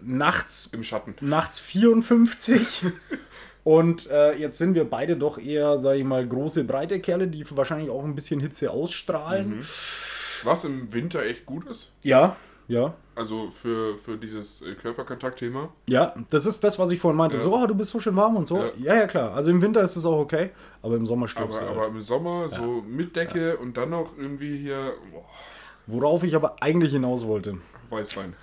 Nachts, Im Schatten. nachts 54. Und äh, jetzt sind wir beide doch eher, sag ich mal, große, breite Kerle, die wahrscheinlich auch ein bisschen Hitze ausstrahlen. Was im Winter echt gut ist. Ja, ja. Also für, für dieses äh, Körperkontaktthema. Ja, das ist das, was ich vorhin meinte. Ja. So, oh, du bist so schön warm und so. Ja. Ja, ja, klar. Also im Winter ist es auch okay, aber im Sommer stirbst Aber, du. aber halt. im Sommer so mit Decke und dann noch irgendwie hier boah, Worauf ich aber eigentlich hinaus wollte. Weißwein.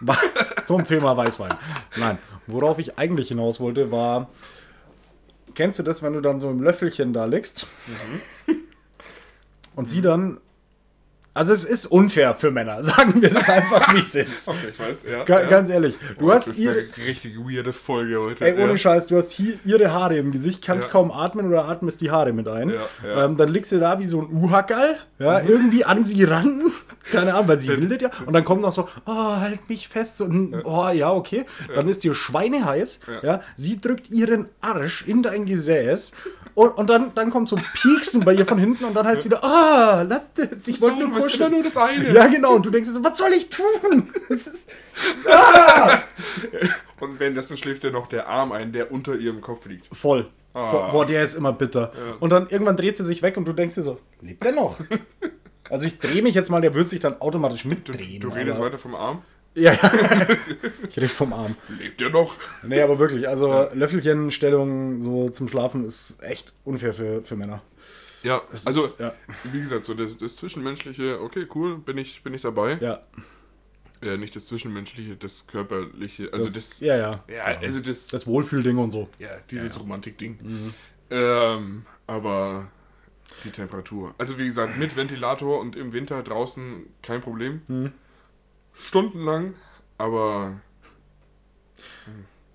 zum Thema Weißwein. Nein, worauf ich eigentlich hinaus wollte, war, kennst du das, wenn du dann so im Löffelchen da liegst und sie dann. Also es ist unfair für Männer, sagen wir das einfach, wie es ist. Okay, ich weiß, ja. Ga ja. Ganz ehrlich, du Oh, hast das ist ihre, eine richtig weirde Folge heute. ey, ohne ja. Scheiß, du hast hier ihre Haare im Gesicht, kannst Ja. kaum atmen oder atmest die Haare mit ein. Ähm, dann liegst du da wie so ein Uhackerl, ja, irgendwie an sie ran, keine Ahnung, weil sie bildet ja. Und dann kommt noch so, oh, halt mich fest, so, ein, oh, ja, okay. Dann ist dir schweineheiß, ja. Ja. sie drückt ihren Arsch in dein Gesäß. Und, und dann, dann kommt so ein Pieksen bei ihr von hinten und dann heißt es wieder, ah, lass das, ich wollte nur bist immer nur das eine. Ja, genau. Und du denkst dir so, was soll ich tun? Ist, Und währenddessen schläft dir noch der Arm ein, der unter ihrem Kopf liegt. voll. Ah. Boah, der ist immer bitter. Und dann irgendwann dreht sie sich weg und du denkst dir so, lebt der noch? Also ich drehe mich jetzt mal, der wird sich dann automatisch mitdrehen. Du redest aber- weiter vom Arm. Ja, ja. ich rede vom Arm. Lebt der noch? Nee, aber wirklich, also Löffelchenstellung so zum Schlafen ist echt unfair für, für Männer. Ja, Das also, ist, ja, wie gesagt, so das, das Zwischenmenschliche, okay, cool, bin ich, bin ich dabei. ja, Ja, nicht das Zwischenmenschliche, das Körperliche, also das, ja, ja. ja, also das, Das Wohlfühlding und so. ja, dieses Romantikding. Mhm. Ähm, aber die Temperatur. Also wie gesagt, mit Ventilator und im Winter draußen kein Problem. Mhm. Stundenlang, aber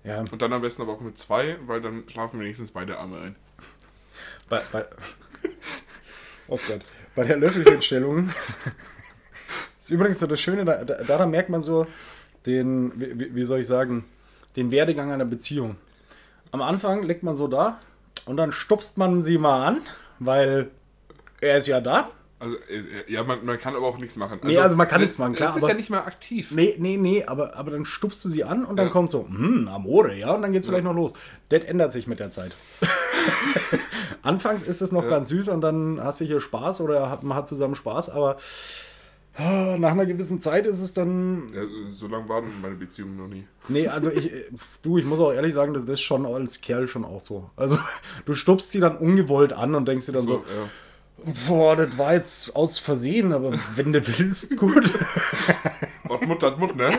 Ja, und dann am besten aber auch mit zwei, weil dann schlafen wenigstens beide Arme ein. bei, bei, oh Gott. Bei der Löffelchenstellung ist übrigens so das Schöne, da, da, daran merkt man so den, wie, wie- soll ich sagen, den Werdegang einer Beziehung. Am Anfang liegt man so da und dann stupst man sie mal an, weil er ist ja da. Also äh, ja, man, man kann aber auch nichts machen. Nee, also man kann nichts machen, klar, Es ist ja nicht mal aktiv. Nee, nee, nee, aber, aber dann stupst du sie an und dann Ja. kommt so, hm, Amore, ja, und dann geht's vielleicht noch los. Das ändert sich mit der Zeit. Anfangs ist es noch ganz süß und dann hast du hier Spaß oder hat, man hat zusammen Spaß, aber ah, nach einer gewissen Zeit ist es dann. Ja, so lange waren meine Beziehungen noch nie. Nee, also ich, du, ich muss auch ehrlich sagen, das ist schon als Kerl schon auch so. Also du stupst sie dann ungewollt an und denkst dir dann so, So, ja. boah, das war jetzt aus Versehen, aber wenn du willst, gut. Was Mut hat Mut, ne?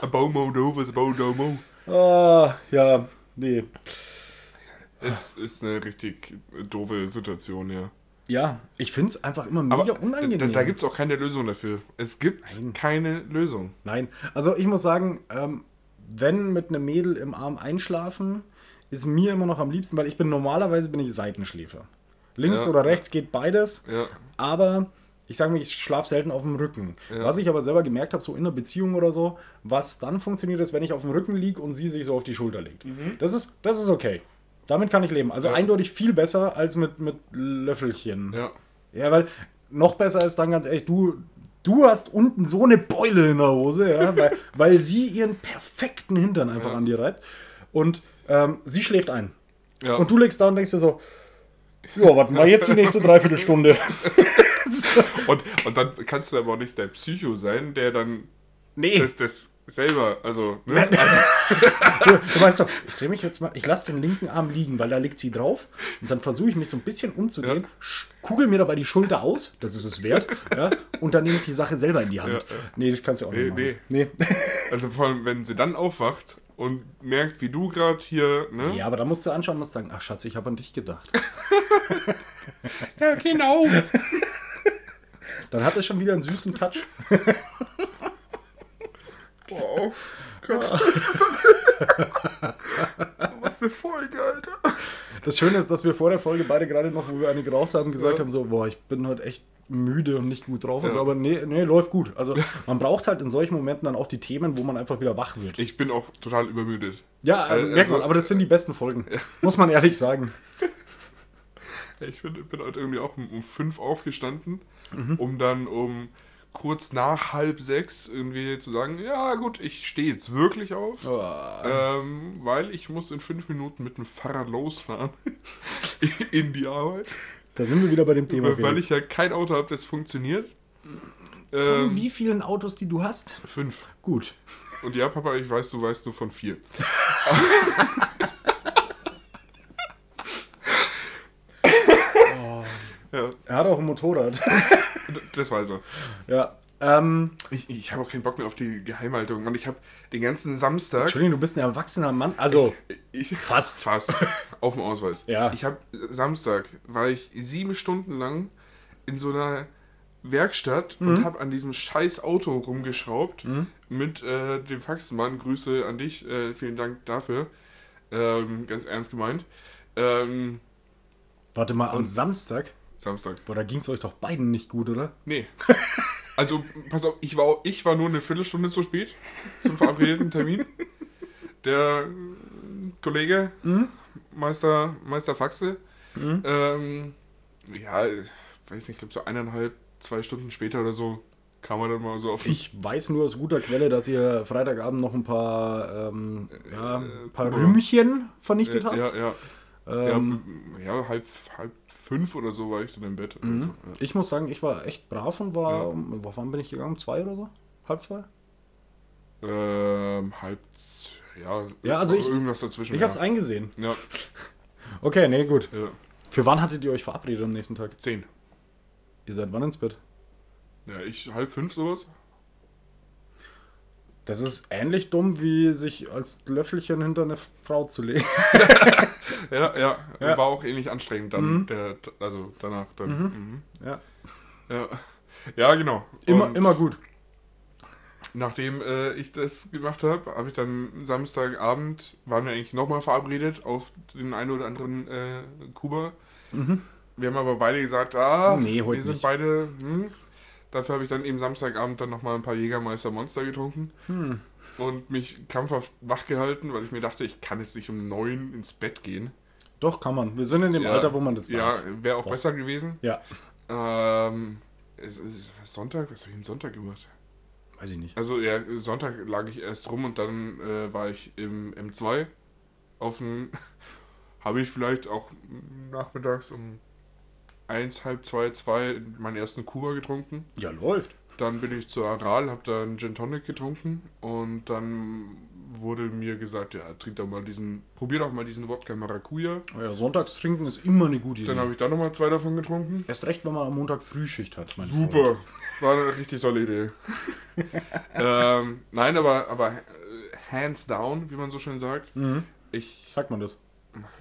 Ein Baumo doof ist ein Baudomo. ah, ja, nee. Es ist eine richtig doofe Situation, ja. Ja, ich finde es einfach immer mega Aber unangenehm. da, da gibt es auch keine Lösung dafür. Es gibt keine Lösung. Nein, also ich muss sagen, ähm, wenn mit einem Mädel im Arm einschlafen, ist mir immer noch am liebsten, weil ich bin normalerweise bin ich Seitenschläfer. Links Ja. oder rechts geht beides, Ja. aber ich sage mir, ich schlafe selten auf dem Rücken. Ja. Was ich aber selber gemerkt habe, so in einer Beziehung oder so, was dann funktioniert, ist, wenn ich auf dem Rücken liege und sie sich so auf die Schulter legt. Das, ist, das ist okay. Damit kann ich leben. Also. Ja. eindeutig viel besser als mit, mit Löffelchen. Ja. Ja, weil noch besser ist dann ganz ehrlich, du, du hast unten so eine Beule in der Hose, ja, weil, weil sie ihren perfekten Hintern einfach Ja. an dir reibt. Und ähm, sie schläft ein. ja. Und du legst da und denkst dir so, ja, warte mal jetzt die nächste Dreiviertelstunde. und, und dann kannst du aber auch nicht der Psycho sein, der dann nee, das, das selber, also, ne? also du, meinst doch, ich drehe mich jetzt mal, ich lasse den linken Arm liegen, weil da liegt sie drauf. Und dann versuche ich mich so ein bisschen umzudrehen, Ja. kugel mir dabei die Schulter aus, das ist es wert, ja, und dann nehme ich die Sache selber in die Hand. Ja. Nee, das kannst du auch Nee, nicht machen. nee. nee. also vor allem, wenn sie dann aufwacht und merkt, wie du gerade hier, ne? Ja, aber da musst du anschauen und musst sagen, ach Schatz, ich habe an dich gedacht. ja genau. Dann hat es schon wieder einen süßen Touch. Wow. Was eine Folge, Alter. Das Schöne ist, dass wir vor der Folge beide gerade noch, wo wir eine geraucht haben, gesagt Ja. haben, so, boah, ich bin heute echt müde und nicht gut drauf und Ja. so, aber nee, nee, läuft gut. Also man braucht halt in solchen Momenten dann auch die Themen, wo man einfach wieder wach wird. Ich bin auch total übermüdet. Ja, äh, Also- merkt man, aber das sind die besten Folgen. Muss man ehrlich sagen. Ich bin, bin heute irgendwie auch um, um fünf aufgestanden, Mhm. um dann um kurz nach halb sechs irgendwie zu sagen, ja gut, ich stehe jetzt wirklich auf, Oh. ähm, weil ich muss in fünf Minuten mit dem Fahrrad losfahren in die Arbeit, Da sind wir wieder bei dem Thema. weil, weil Felix. ich ja kein Auto habe, das funktioniert. Von Ähm, wie vielen Autos, die du hast? fünf. Gut. Und ja, Papa, ich weiß, du weißt nur von vier. Ja, Er hat auch ein Motorrad. das weiß er. ja. Ähm, Ich, ich habe auch keinen Bock mehr auf die Geheimhaltung. Und ich habe den ganzen Samstag. Entschuldigung, du bist ein erwachsener Mann. Also, Ich, fast. fast. auf dem Ausweis. Ja. Ich habe Samstag, war ich sieben Stunden lang in so einer Werkstatt Mhm. und habe an diesem scheiß Auto rumgeschraubt mit äh, dem Faxenmann. Grüße an dich, äh, vielen Dank dafür. Ähm, ganz ernst gemeint. Ähm, Warte mal, am Samstag? Samstag. Boah, da ging es euch doch beiden nicht gut, oder? Nee. Also, pass auf, ich war, ich war nur eine Viertelstunde zu spät zum verabredeten Termin. Der äh, Kollege, Meister, Meister Faxe, ähm, ja, ich weiß nicht, ich glaube so eineinhalb, zwei Stunden später oder so kam er dann mal so auf Ich weiß nur aus guter Quelle, dass ihr Freitagabend noch ein paar, ähm, ja, ein paar Kuba. Rühmchen vernichtet äh, habt. ja, ja, Ähm, ja, ja, halb, halb fünf oder so war ich dann im Bett. Also, ja. Ich muss sagen, ich war echt brav und war, Ja. um, wann bin ich gegangen? Um zwei oder so? Halb zwei? Ähm, halb, ja, Ja, also ich- irgendwas dazwischen. Ich ja. hab's eingesehen. Ja, Okay, nee, gut. Für wann hattet ihr euch verabredet am nächsten Tag? zehn. Ihr seid wann ins Bett? Ja, ich halb fünf sowas. Das ist ähnlich dumm, wie sich als Löffelchen hinter eine Frau zu legen. Ja, ja, Ja. war auch ähnlich anstrengend dann, Mhm. der, also danach dann. Mhm. Ja. Ja. ja, genau. Immer, Und immer gut. Nachdem äh, ich das gemacht habe, habe ich dann Samstagabend, waren wir eigentlich nochmal verabredet auf den einen oder anderen äh, Kuba. Wir haben aber beide gesagt, ah, Mhm. Nee, heute wir sind nicht. beide, hm. Dafür habe ich dann eben Samstagabend dann nochmal ein paar Jägermeister Monster getrunken. Hm. Und mich krampfhaft wach gehalten, weil ich mir dachte, ich kann jetzt nicht um neun ins Bett gehen. Doch, kann man. Wir sind in dem Ja. Alter, wo man das Ja, darf. wäre auch Doch. besser gewesen. Ja. Ähm, es ist Sonntag? Was habe ich denn Sonntag gemacht? Weiß ich nicht. Also ja, Sonntag lag ich erst rum und dann äh, war ich im M2 auf dem, habe ich vielleicht auch nachmittags um eins, halb zwei, zwei meinen ersten Kuba getrunken. Ja, läuft. Dann bin ich zur Aral, habe da einen Gin Tonic getrunken und dann wurde mir gesagt, ja, trink doch mal diesen, probier doch mal diesen Wodka Maracuja. Oh ja, sonntags trinken ist immer eine gute Idee. Dann habe ich da nochmal zwei davon getrunken. Erst recht, wenn man am Montag Frühschicht hat. mein Super, Freund. war eine richtig tolle Idee. ähm, nein, aber, aber äh, hands down, wie man so schön sagt. Mhm. Ich, Sagt man das?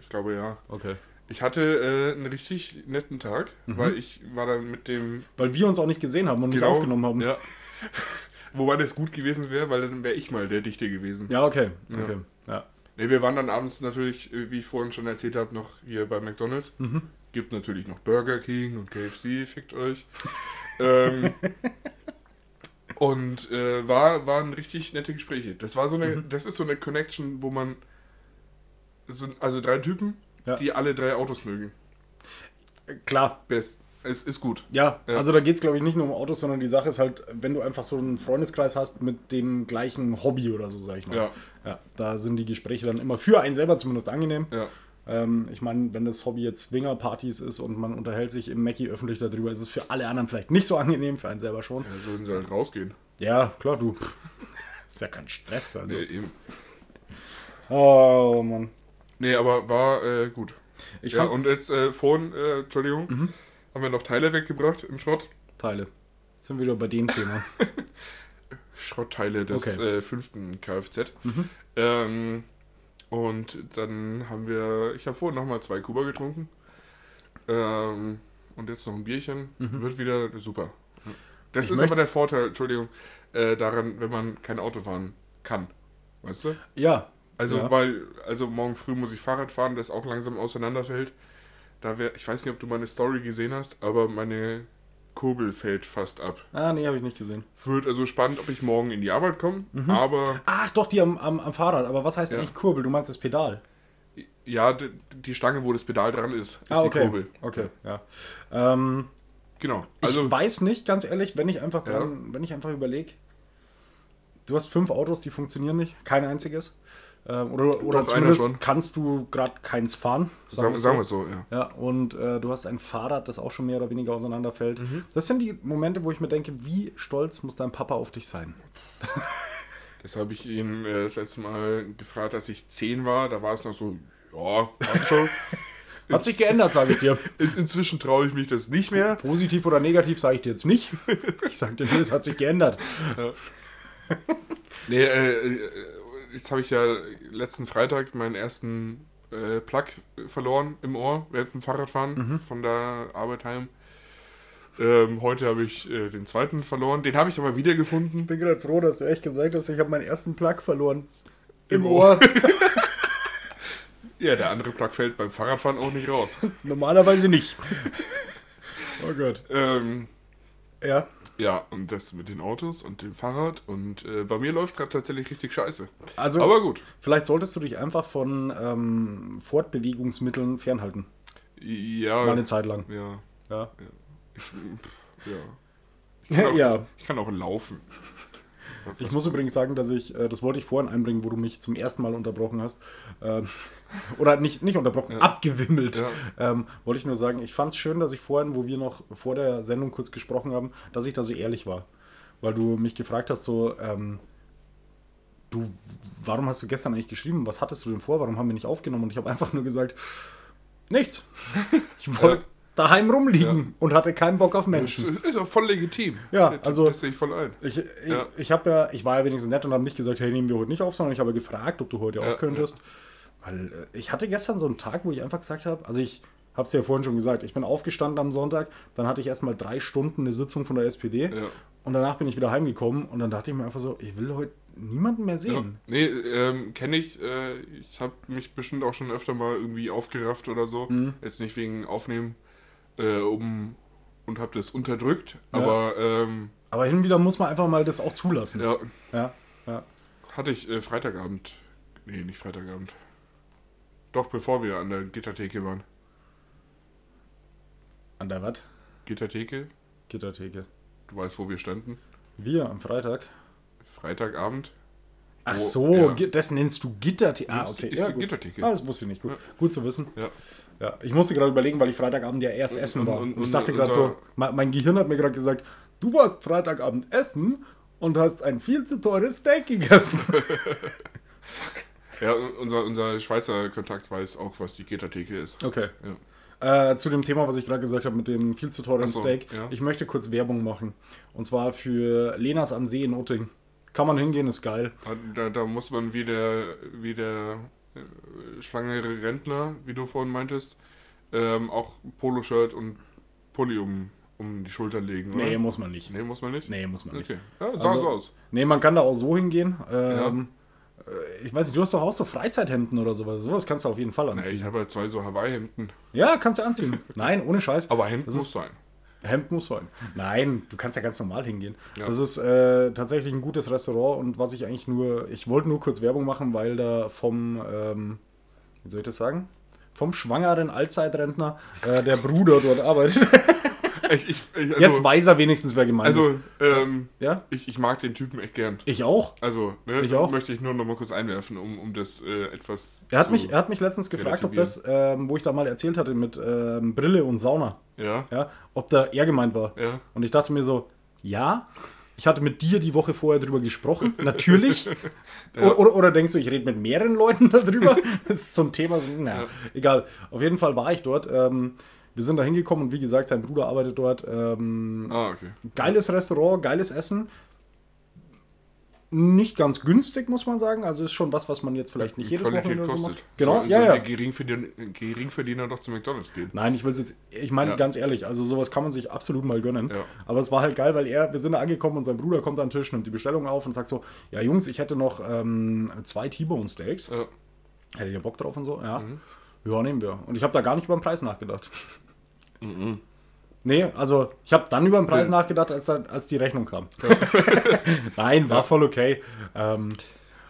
ich glaube ja. Okay. Ich hatte äh, einen richtig netten Tag, weil ich war dann mit dem Weil wir uns auch nicht gesehen haben und nicht aufgenommen haben. Genau. Ja. Wobei das gut gewesen wäre, weil dann wäre ich mal der Dichte gewesen. Ja, okay. Ja. okay. Ja. Ne, wir waren dann abends natürlich, äh, wie ich vorhin schon erzählt habe, noch hier bei McDonalds. Mhm. Gibt natürlich noch Burger King und KFC, fickt euch. ähm, und äh, war, waren richtig nette Gespräche. Das war so eine, Mhm. das ist so eine Connection, wo man sind also drei Typen, Ja. die alle drei Autos mögen. Klar. Best. Es ist gut. Ja, Ja. also da geht es, glaube ich, nicht nur um Autos, sondern die Sache ist halt, wenn du einfach so einen Freundeskreis hast mit dem gleichen Hobby oder so, sag ich mal. Ja, ja da sind die Gespräche dann immer für einen selber zumindest angenehm. ja. Ähm, ich meine, wenn das Hobby jetzt Swinger-Partys ist und man unterhält sich im Mackie öffentlich darüber, ist es für alle anderen vielleicht nicht so angenehm, für einen selber schon. Ja, sollen sie halt rausgehen. Ja, klar, du. ist ja kein Stress. Also. Nee, eben. Oh, Mann. Nee aber war äh, gut. Ich ja, fand und jetzt äh, vorhin, äh, Entschuldigung, Mhm. haben wir noch Teile weggebracht im Schrott. Teile. Sind wir wieder bei dem Thema. Schrottteile des Okay. Mhm. äh, fünften Kfz. Ähm, und dann haben wir, ich habe vorhin nochmal zwei Kuba getrunken. Ähm, und jetzt noch ein Bierchen. Wird wieder super. Das Mhm. Ich ist aber der Vorteil, Entschuldigung, äh, daran, wenn man kein Auto fahren kann. Weißt du? Ja. Also, Ja. weil, also morgen früh muss ich Fahrrad fahren, das auch langsam auseinanderfällt. Da wär, ich weiß nicht, ob du meine Story gesehen hast, aber meine Kurbel fällt fast ab. Ah, nee, habe ich nicht gesehen. Wird also spannend, ob ich morgen in die Arbeit komme, Mhm. aber Ach, doch, die am, am, am Fahrrad. Aber was heißt Ja. eigentlich Kurbel? Du meinst das Pedal? ja, d- die Stange, wo das Pedal dran ist, ist ah, die okay. Kurbel. Okay, ja. Ähm, Genau. also, ich weiß nicht, ganz ehrlich, wenn ich einfach dran, wenn ich einfach überlege, du hast fünf Autos, die funktionieren nicht, kein einziges. Ähm, oder oder Doch, zumindest kannst du gerade keins fahren. sagen, wir sagen so. wir es so, ja. Ja, und äh, du hast ein Fahrrad, das auch schon mehr oder weniger auseinanderfällt. Mhm. Das sind die Momente, wo ich mir denke, wie stolz muss dein Papa auf dich sein? Das habe ich ihn äh, das letzte Mal gefragt, als ich 10 war. Da war es noch so, ja, passt schon. Hat sich geändert, sage ich dir. In, inzwischen traue ich mich das nicht mehr. Positiv oder negativ sage ich dir jetzt nicht. Ich sage dir nur, es hat sich geändert. Nee, äh, jetzt habe ich ja letzten Freitag meinen ersten äh, Plug verloren im Ohr während dem Fahrradfahren von der Arbeit heim. Ähm, heute habe ich äh, den zweiten verloren. Den habe ich aber wiedergefunden. Ich bin gerade froh, dass du echt gesagt hast, ich habe meinen ersten Plug verloren. Im, Im Ohr. Ja, der andere Plug fällt beim Fahrradfahren auch nicht raus. Normalerweise nicht. Oh Gott. ähm, Ja. Ja, und das mit den Autos und dem Fahrrad. Und äh, bei mir läuft gerade tatsächlich richtig scheiße. Also, Aber gut. vielleicht solltest du dich einfach von ähm, Fortbewegungsmitteln fernhalten. Ja. Mal eine Zeit lang. Ja. Ja. Ich, pff, ja. Ich kann, auch, Ja. ich kann auch laufen. Ich muss übrigens sagen, dass ich, äh, das wollte ich vorhin einbringen, wo du mich zum ersten Mal unterbrochen hast. Oder nicht, nicht unterbrochen, Ja. abgewimmelt. Ja. Ähm, wollte ich nur sagen, ich fand es schön, dass ich vorhin, wo wir noch vor der Sendung kurz gesprochen haben, dass ich da so ehrlich war. Weil du mich gefragt hast, so, ähm, du, warum hast du gestern eigentlich geschrieben? Was hattest du denn vor? Warum haben wir nicht aufgenommen? Und ich habe einfach nur gesagt, nichts. Ich wollte Ja. daheim rumliegen Ja. und hatte keinen Bock auf Das Menschen. ist ist auch voll legitim. Ja, Das- also- Das sehe ich voll ein. Ich, ich, Ja. ich ja, ich war ja wenigstens nett und habe nicht gesagt, hey, nehmen wir heute nicht auf, sondern ich habe gefragt, ob du heute Ja, auch könntest. Weil äh, ich hatte gestern so einen Tag, wo ich einfach gesagt habe, also ich habe es ja vorhin schon gesagt, ich bin aufgestanden am Sonntag, dann hatte ich erstmal drei Stunden eine Sitzung von der SPD Ja. und danach bin ich wieder heimgekommen und dann dachte ich mir einfach so, ich will heute niemanden mehr Ja. sehen. Nee, ähm, kenne ich. Äh, ich habe mich bestimmt auch schon öfter mal irgendwie aufgerafft oder so. Mhm. Jetzt nicht wegen Aufnehmen äh, um, und habe das unterdrückt. Ja. Aber ähm, Aber hin und wieder muss man einfach mal das auch zulassen. ja, ja. ja. hatte ich äh, Freitagabend. Nee, nicht Freitagabend. Doch, bevor wir an der Gittertheke waren. An der was? Gittertheke, Gittertheke. du weißt, wo wir standen. Wir am Freitag. Freitagabend. Ach Wo- so, ja. das nennst du Gittertheke. Ah, okay. ist ja, gut. Gittertheke. Ah, das wusste ich nicht. Gut, Ja. gut zu wissen. Ja. Ja, ich musste gerade überlegen, weil ich Freitagabend ja erst Und- essen und- war. und- ich dachte gerade so, mein, mein Gehirn hat mir gerade gesagt, du warst Freitagabend essen und hast ein viel zu teures Steak gegessen. Ja, unser, unser Schweizer Kontakt weiß auch, was die Gittertheke ist. Okay. Ja. Äh, zu dem Thema, was ich gerade gesagt habe mit dem viel zu teuren so, Steak. ja. Ich möchte kurz Werbung machen. Und zwar für Lenas am See in Utting. Kann man hingehen, ist geil. Da, da muss man wie der, wie der äh, schwangere Rentner, wie du vorhin meintest, ähm, auch Poloshirt und Pulli um, um die Schulter legen, oder? Nee, muss man nicht. Nee, muss man nicht? Nee, muss man nicht. Okay. Ja, sah Also- so aus. Nee, man kann da auch so hingehen. Ähm, äh, Ich weiß nicht, du hast doch auch so Freizeit-Hemden oder sowas. Sowas kannst du auf jeden Fall Nee, anziehen. ich habe halt zwei so Hawaii-Hemden. Ja, kannst du anziehen. Nein, ohne Scheiß. Aber Hemd Das muss sein. Hemd muss sein. Nein, du kannst ja ganz normal hingehen. Ja. Das ist äh, tatsächlich ein gutes Restaurant und was ich eigentlich nur, ich wollte nur kurz Werbung machen, weil da vom, ähm, wie soll ich das sagen? Vom schwangeren Allzeitrentner äh, der Bruder dort arbeitet. Ich, ich, also, Jetzt weiß er wenigstens, wer gemeint ist. also ähm, Ja, ich, ich mag den Typen echt gern. ich auch. Also, ne, Ich auch. möchte ich nur noch mal kurz einwerfen, um, um das äh, etwas Er hat, zu- mich, er hat mich letztens gefragt, ob das, ähm, wo ich da mal erzählt hatte mit ähm, Brille und Sauna, Ja, ja, ob da er gemeint war. ja. Und ich dachte mir so, ja, ich hatte mit dir die Woche vorher drüber gesprochen, natürlich. Ja. oder, oder, oder denkst du, ich rede mit mehreren Leuten darüber? Das ist so ein Thema, so, na, Ja. egal. Auf jeden Fall war ich dort. Ähm, wir sind da hingekommen und wie gesagt, sein Bruder arbeitet dort. Ähm, Ah, okay. geiles Restaurant, geiles Essen. Nicht ganz günstig, muss man sagen. Also ist schon was, was man jetzt vielleicht nicht jedes Qualität Wochenende so kostet. macht. Genau, so, ja, so ja. Der Geringverdiener, Geringverdiener doch zu McDonalds gehen. Nein, ich will es jetzt, ich meine Ja. ganz ehrlich, also sowas kann man sich absolut mal gönnen. Ja. Aber es war halt geil, weil er, wir sind da angekommen und sein Bruder kommt an den Tisch, nimmt die Bestellung auf und sagt so, ja Jungs, ich hätte noch ähm, zwei T-Bone Steaks. Ja. Hättet ihr Bock drauf und so? Ja. Mhm. Ja, nehmen wir. Und ich habe da gar nicht über den Preis nachgedacht. Nee, also ich habe dann über den Preis nachgedacht, als, dann, als die Rechnung kam. Nein, war voll okay. Ähm,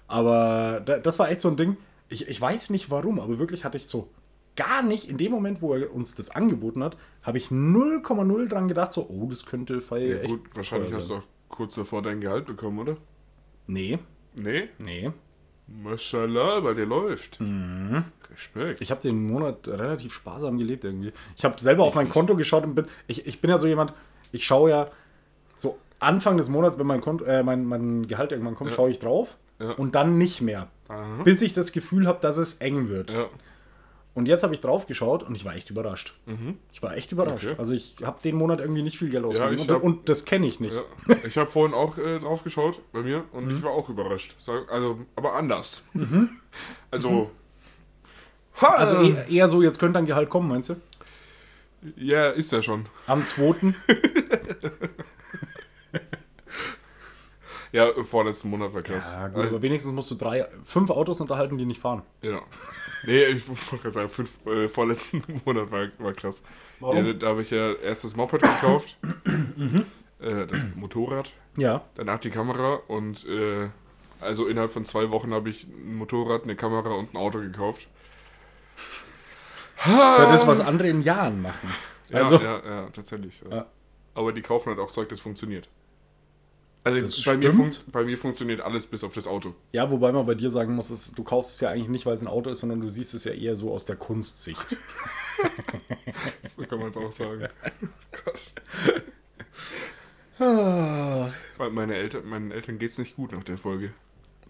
aber da, das war echt so ein Ding. Ich, ich weiß nicht warum, aber wirklich hatte ich so gar nicht, in dem Moment, wo er uns das angeboten hat, habe ich 0,0 dran gedacht, so, oh, das könnte Feier Ja, gut, wahrscheinlich hast du auch kurz davor dein Gehalt bekommen, oder? Nee, Nee? nee. Mashallah, bei dir läuft. Mhm. Respekt. Ich habe den Monat relativ sparsam gelebt irgendwie. Ich habe selber auf mein nicht. Konto geschaut und bin, ich, ich bin ja so jemand, ich schaue ja so Anfang des Monats, wenn mein, Konto, äh, mein, mein Gehalt irgendwann kommt, Ja. schaue ich drauf Ja. und dann nicht mehr. Aha. Bis ich das Gefühl habe, dass es eng wird. Ja. Und jetzt habe ich drauf geschaut und ich war echt überrascht. Ich war echt überrascht. Mhm. Okay. Also ich habe den Monat irgendwie nicht viel Geld ausgegeben. ich und, hab- und das kenne ich nicht. Ja. Ich habe vorhin auch äh, drauf geschaut bei mir und ich war auch überrascht. Also, aber anders. Also, ha, Also eher, eher so, jetzt könnte ein Gehalt kommen, meinst du? ja, ist ja schon. Am 2. Ja, vorletzten Monat war krass. Ja, gut, aber wenigstens musst du drei, fünf Autos unterhalten, die nicht fahren. Ja. Nee, ich wollte gerade sagen, fünf, äh, vorletzten Monat war, war krass. Warum? Ja, da habe ich ja erst das Moped gekauft, äh, das Motorrad, Ja. danach die Kamera und äh, also innerhalb von zwei Wochen habe ich ein Motorrad, eine Kamera und ein Auto gekauft. Das ist, was andere in Jahren machen. Ja, Also, ja, ja, tatsächlich. Ja. Ja. Aber die kaufen halt auch Zeug, das funktioniert. Also Das bei mir, stimmt. fun bei mir funktioniert alles bis auf das Auto. ja, wobei man bei dir sagen muss, es, du kaufst es ja eigentlich nicht, weil es ein Auto ist, sondern du siehst es ja eher so aus der Kunstsicht. So kann man es auch sagen. Weil meine Eltern, meinen Eltern geht es nicht gut nach der Folge.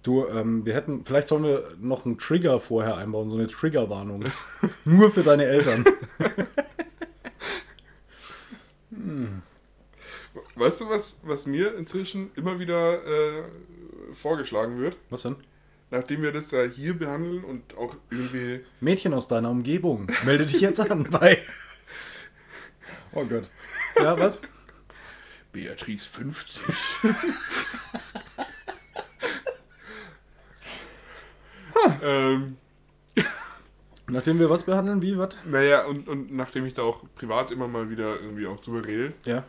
Du, ähm, wir hätten, vielleicht sollen wir noch einen Trigger vorher einbauen, so eine Triggerwarnung. Nur für deine Eltern. Weißt du, was, was mir inzwischen immer wieder äh, vorgeschlagen wird? Was denn? Nachdem wir das ja hier behandeln und auch irgendwie. Mädchen aus deiner Umgebung, melde dich jetzt an bei. Oh Gott. Ja, was? Beatrice 50. ähm, Nachdem wir was behandeln, wie, was? naja, und, und nachdem ich da auch privat immer mal wieder irgendwie auch drüber rede, Ja.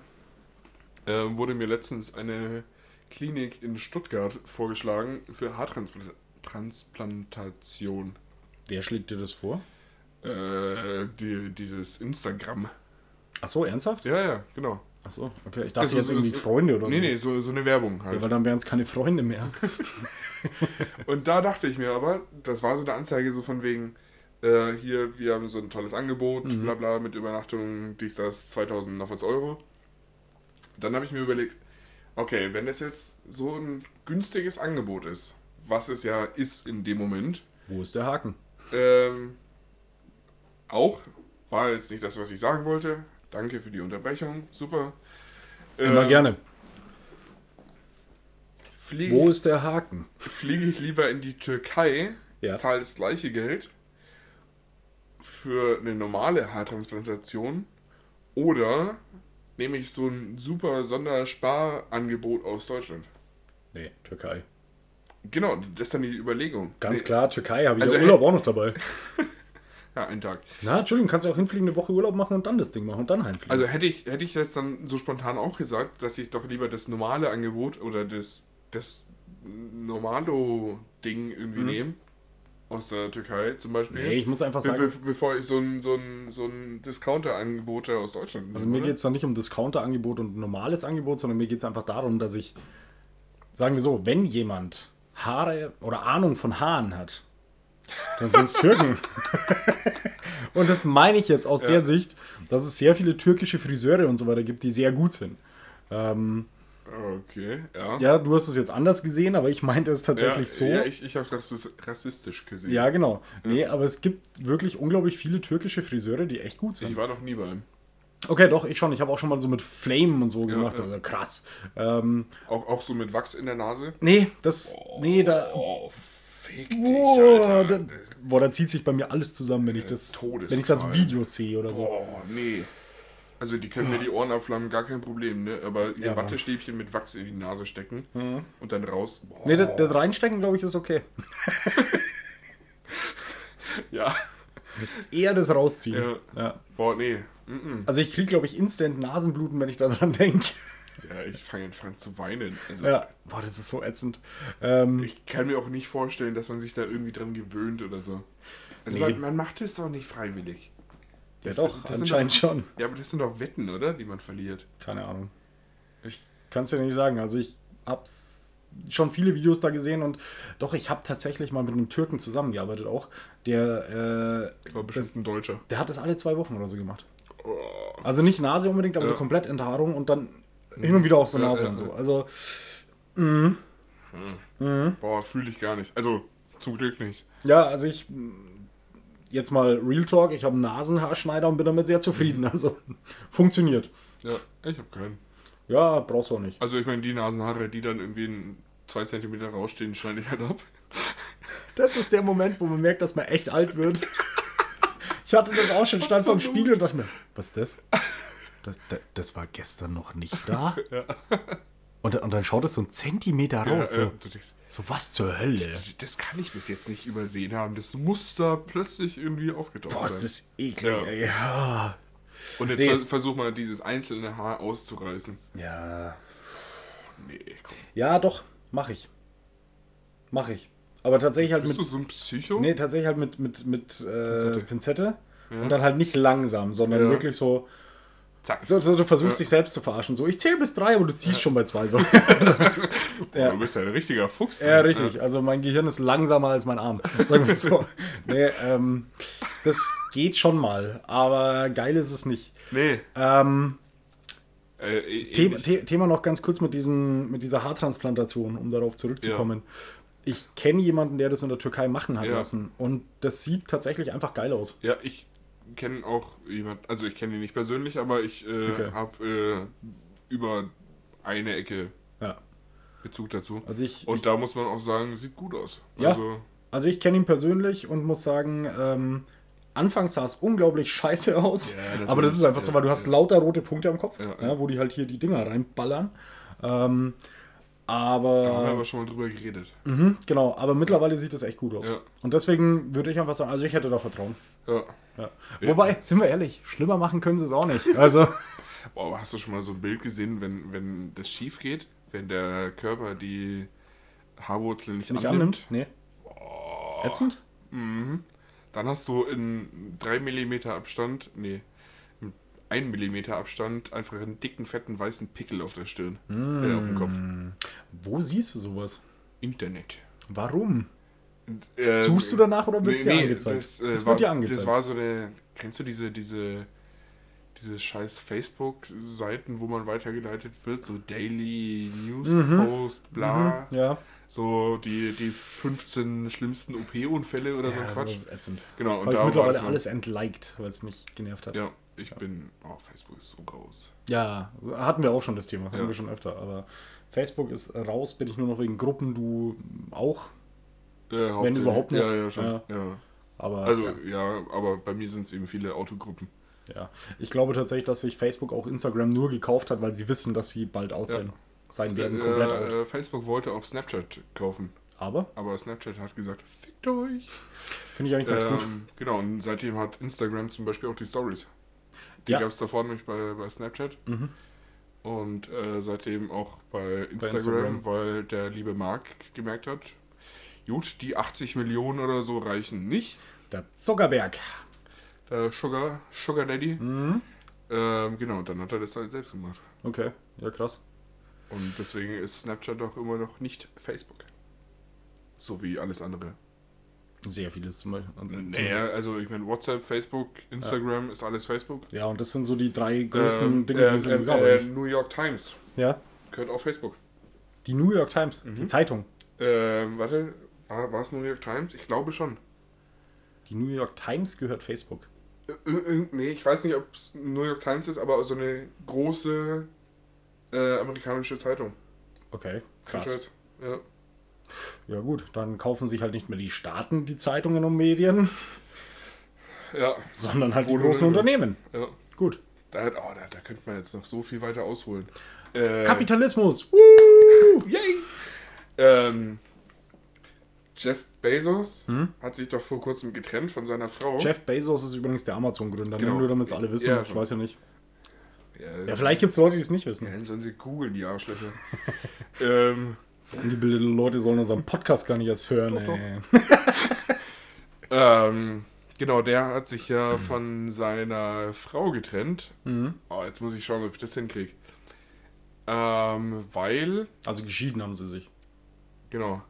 äh, wurde mir letztens eine Klinik in Stuttgart vorgeschlagen für Haartransplantation. Wer schlägt dir das vor? Äh, die, dieses Instagram. Ach so, ernsthaft? Ja, ja, genau. Ach so, okay. Ich dachte Also jetzt so- irgendwie so- Freunde oder Nee, so. nee, so, so eine Werbung Ja, halt. weil dann wären es keine Freunde mehr. Und da dachte ich mir aber, das war so eine Anzeige so von wegen, äh, hier, wir haben so ein tolles Angebot, Mhm. bla bla, mit Übernachtung, dies, das, 2000 noch was Euro. Dann habe ich mir überlegt, okay, wenn das jetzt so ein günstiges Angebot ist, was es ja ist in dem Moment, Wo ist der Haken? ähm, auch, war jetzt nicht das, was ich sagen wollte. Danke für die Unterbrechung, super. Immer Ähm, gerne. Fliege Wo ist der Haken? fliege ich lieber in die Türkei, Ja. zahle das gleiche Geld für eine normale Haartransplantation oder nehme ich so ein super Sondersparangebot aus Deutschland? Nee, Türkei. Genau, das ist dann die Überlegung. Ganz Nee, klar, Türkei habe ich Also, ja Urlaub auch noch dabei. Ja, einen Tag. Na, Entschuldigung, kannst du auch hinfliegen, eine Woche Urlaub machen und dann das Ding machen und dann heimfliegen. Also hätte ich, hätte ich jetzt dann so spontan auch gesagt, dass ich doch lieber das normale Angebot oder das, das Normalo-Ding irgendwie nehme. Aus der Türkei zum Beispiel. nee, ich muss einfach sagen, be bevor ich so ein, so ein, so ein Discounter-Angebot aus Deutschland nehme. also mir geht es da nicht um Discounter-Angebot und normales Angebot, sondern mir geht es einfach darum, dass ich, sagen wir so, wenn jemand Haare oder Ahnung von Haaren hat, dann sind es Türken. und das meine ich jetzt aus Ja. der Sicht, dass es sehr viele türkische Friseure und so weiter gibt, die sehr gut sind. Ähm, Okay, ja. ja, du hast es jetzt anders gesehen, aber ich meinte es tatsächlich ja, so. Ja, ich, ich habe es rassistisch gesehen. Ja, genau. Nee, aber es gibt wirklich unglaublich viele türkische Friseure, die echt gut Ich sind. war noch nie bei ihm. Okay, doch, ich schon. Ich habe auch schon mal so mit Flame und so gemacht. ja. Also krass. Ähm, Auch, auch so mit Wachs in der Nase. nee, das. Nee, da. Oh, fick dich, Boah, Alter. da, boah, da zieht sich bei mir alles zusammen, wenn ich das, Todesqual. wenn ich das Video sehe oder so. Oh, nee. Also die können mir die Ohren abflammen, gar kein Problem, ne? Aber ihr Ja. Wattestäbchen mit Wachs in die Nase stecken und dann raus. Boah. Nee, das, das Reinstecken, glaube ich, ist okay. Ja. Das ist eher das Rausziehen. Ja. Ja. Boah, nee. Mm Also ich kriege, glaube ich, instant Nasenbluten, wenn ich daran denke. Ja, ich fange fang zu weinen. Also Ja. Boah, das ist so ätzend. Ähm, ich kann mir auch nicht vorstellen, dass man sich da irgendwie dran gewöhnt oder so. Also Nee. man, man macht es doch nicht freiwillig. ja Das- doch, das anscheinend doch- schon. Ja, aber das sind doch Wetten, oder? Die man verliert. Keine Ahnung. Ich, Kann es dir nicht sagen. Also ich hab's schon viele Videos da gesehen und doch, ich habe tatsächlich mal mit einem Türken zusammengearbeitet auch. Der, äh, war bestimmt ein Deutscher. der hat das alle zwei Wochen oder so gemacht. Oh. Also nicht Nase unbedingt, aber Ja. so komplett Enthaarung und dann hin und wieder auch so Nase und so. Also, mhm. Mhm. Boah, fühle ich gar nicht. Also, zum Glück nicht. ja, also ich, jetzt mal Real Talk, ich habe einen Nasenhaarschneider und bin damit sehr zufrieden. Also funktioniert. Ja, ich habe keinen. Ja, brauchst du auch nicht. Also ich meine, die Nasenhaare, die dann irgendwie zwei Zentimeter rausstehen, schneide ich halt ab. Das ist der Moment, wo man merkt, dass man echt alt wird. Ich hatte das auch schon, stand vorm Spiegel und dachte mir, was ist das? Das, das, das war gestern noch nicht da. Ja. Und, und dann schaut es so einen Zentimeter raus. Ja, so, denkst, so was zur Hölle. das kann ich bis jetzt nicht übersehen haben. Das muss da plötzlich irgendwie aufgetaucht Boah, sein. ist das eklig. Ja. Ja. Und jetzt Nee. ver versuch mal dieses einzelne Haar auszureißen. Ja. Nee, komm. Ja, doch, mach ich. Mach ich. Aber tatsächlich halt Bist mit. du so ein Psycho? Nee, tatsächlich halt mit, mit, mit äh, Pinzette. Pinzette. Ja. Und dann halt nicht langsam, sondern wirklich so, Zack. so, so. Du versuchst Ja. dich selbst zu verarschen. So, ich zähle bis drei, aber du ziehst schon bei zwei. So. ja. Du bist ja ein richtiger Fuchs. ja, richtig. Also mein Gehirn ist langsamer als mein Arm. Sagen wir so. Nee, ähm, das geht schon mal. Aber geil ist es nicht. Nee. Ähm, Äh, eh- Thema, ähnlich. The Thema noch ganz kurz mit, diesen, mit dieser Haartransplantation, um darauf zurückzukommen. Ich kenne jemanden, der das in der Türkei machen hat Ja. lassen. Und das sieht tatsächlich einfach geil aus. Ja, ich kenne auch jemand, also ich kenne ihn nicht persönlich, aber ich äh, Okay. habe äh, über eine Ecke Ja. Bezug dazu. Also ich, Und da muss man auch sagen, sieht gut aus. Ja. Also, also ich kenne ihn persönlich und muss sagen, ähm, anfangs sah es unglaublich scheiße aus. Ja, aber das ist einfach so, weil du hast lauter rote Punkte am Kopf, ja. wo die halt hier die Dinger reinballern. Ähm, da haben wir aber aber schon mal drüber geredet. mhm, genau, aber mittlerweile sieht es echt gut aus. Ja. Und deswegen würde ich einfach sagen, also ich hätte da Vertrauen. Ja. Ja. Wobei, sind wir ehrlich, schlimmer machen können sie es auch nicht. Also, Boah, hast du schon mal so ein Bild gesehen, wenn, wenn das schief geht? Wenn der Körper die Haarwurzel nicht, nicht annimmt? annimmt? Nee. Ätzend? Mhm. Dann hast du in 3 mm Abstand, nee, in 1 mm Abstand einfach einen dicken, fetten, weißen Pickel auf der Stirn. Äh, auf dem Kopf. Wo siehst du sowas? Internet. Warum? Äh, Suchst du danach oder wird es dir angezeigt? Das, äh, Es war, wird dir angezeigt. Das war so eine, kennst du diese, diese, diese scheiß Facebook-Seiten, wo man weitergeleitet wird, so Daily News Post, bla, Mhm, ja. so die, die 15 schlimmsten OP-Unfälle oder so ja, ein sowas Quatsch. ist ätzend. Genau, und Habe ich da war mittlerweile das alles entliked, weil es mich genervt hat. Ja, ich bin, oh, Facebook ist so raus. Ja, so hatten wir auch schon das Thema, hatten Ja. wir schon öfter. Aber Facebook ist raus, bin ich nur noch wegen Gruppen, du auch. Äh, hauptsächlich- überhaupt noch. Ja, ja, schon. Ja. Ja. Aber Also, ja, ja, aber bei mir sind es eben viele Autogruppen. ja. ich glaube tatsächlich, dass sich Facebook auch Instagram nur gekauft hat, weil sie wissen, dass sie bald out Ja. sein, sein werden, komplett out. Äh, äh, Facebook wollte auch Snapchat kaufen, Aber aber Snapchat hat gesagt, fickt euch. finde ich eigentlich ganz gut. Ähm, genau, und seitdem hat Instagram zum Beispiel auch die Stories. Die Ja. gab es davor nämlich bei, bei Snapchat. Mhm. Und äh, seitdem auch bei Instagram, Instagram. weil der liebe Mark gemerkt hat, gut, die 80 Millionen oder so reichen nicht. Der Zuckerberg. Der Sugar, Sugar Daddy. Mhm. Ähm, genau, und dann hat er das halt selbst gemacht. Okay, ja krass. Und deswegen ist Snapchat auch immer noch nicht Facebook. So wie alles andere. Sehr vieles zum Beispiel. Naja, also ich meine, WhatsApp, Facebook, Instagram ist alles Facebook. Ja, und das sind so die drei größten Ähm, Dinge, äh, die äh, äh, eigentlich. New York Times Ja, gehört auch Facebook. die New York Times, Mhm. die Zeitung. Ähm, warte, war, war es New York Times? Ich glaube schon. Die New York Times gehört Facebook. Äh, äh, nee, ich weiß nicht, ob es New York Times ist, aber so eine große äh, amerikanische Zeitung. Okay, krass. Ja. Ja gut, dann kaufen sich halt nicht mehr die Staaten die Zeitungen und Medien, Ja, sondern halt die Oder- großen Unternehmen. ja. Gut. Da, oh, da, da könnte man jetzt noch so viel weiter ausholen. Äh, Kapitalismus. Yay! Ähm, Jeff Bezos Hm? hat sich doch vor kurzem getrennt von seiner Frau. Jeff Bezos ist übrigens der Amazon-Gründer? Genau. nur damit es alle wissen. Ja, ich schon. weiß ja nicht. Ja, Ja, vielleicht gibt es Leute, die es nicht wissen. Ja, sollen sie googeln, die Arschlöcher. ähm, So ungebildete Leute sollen unseren Podcast gar nicht erst hören. Doch, ey. ähm, genau, der hat sich ja von seiner Frau getrennt. Mhm. Oh, jetzt muss ich schauen, ob ich das hinkriege. Ähm, weil, Also geschieden haben sie sich. genau.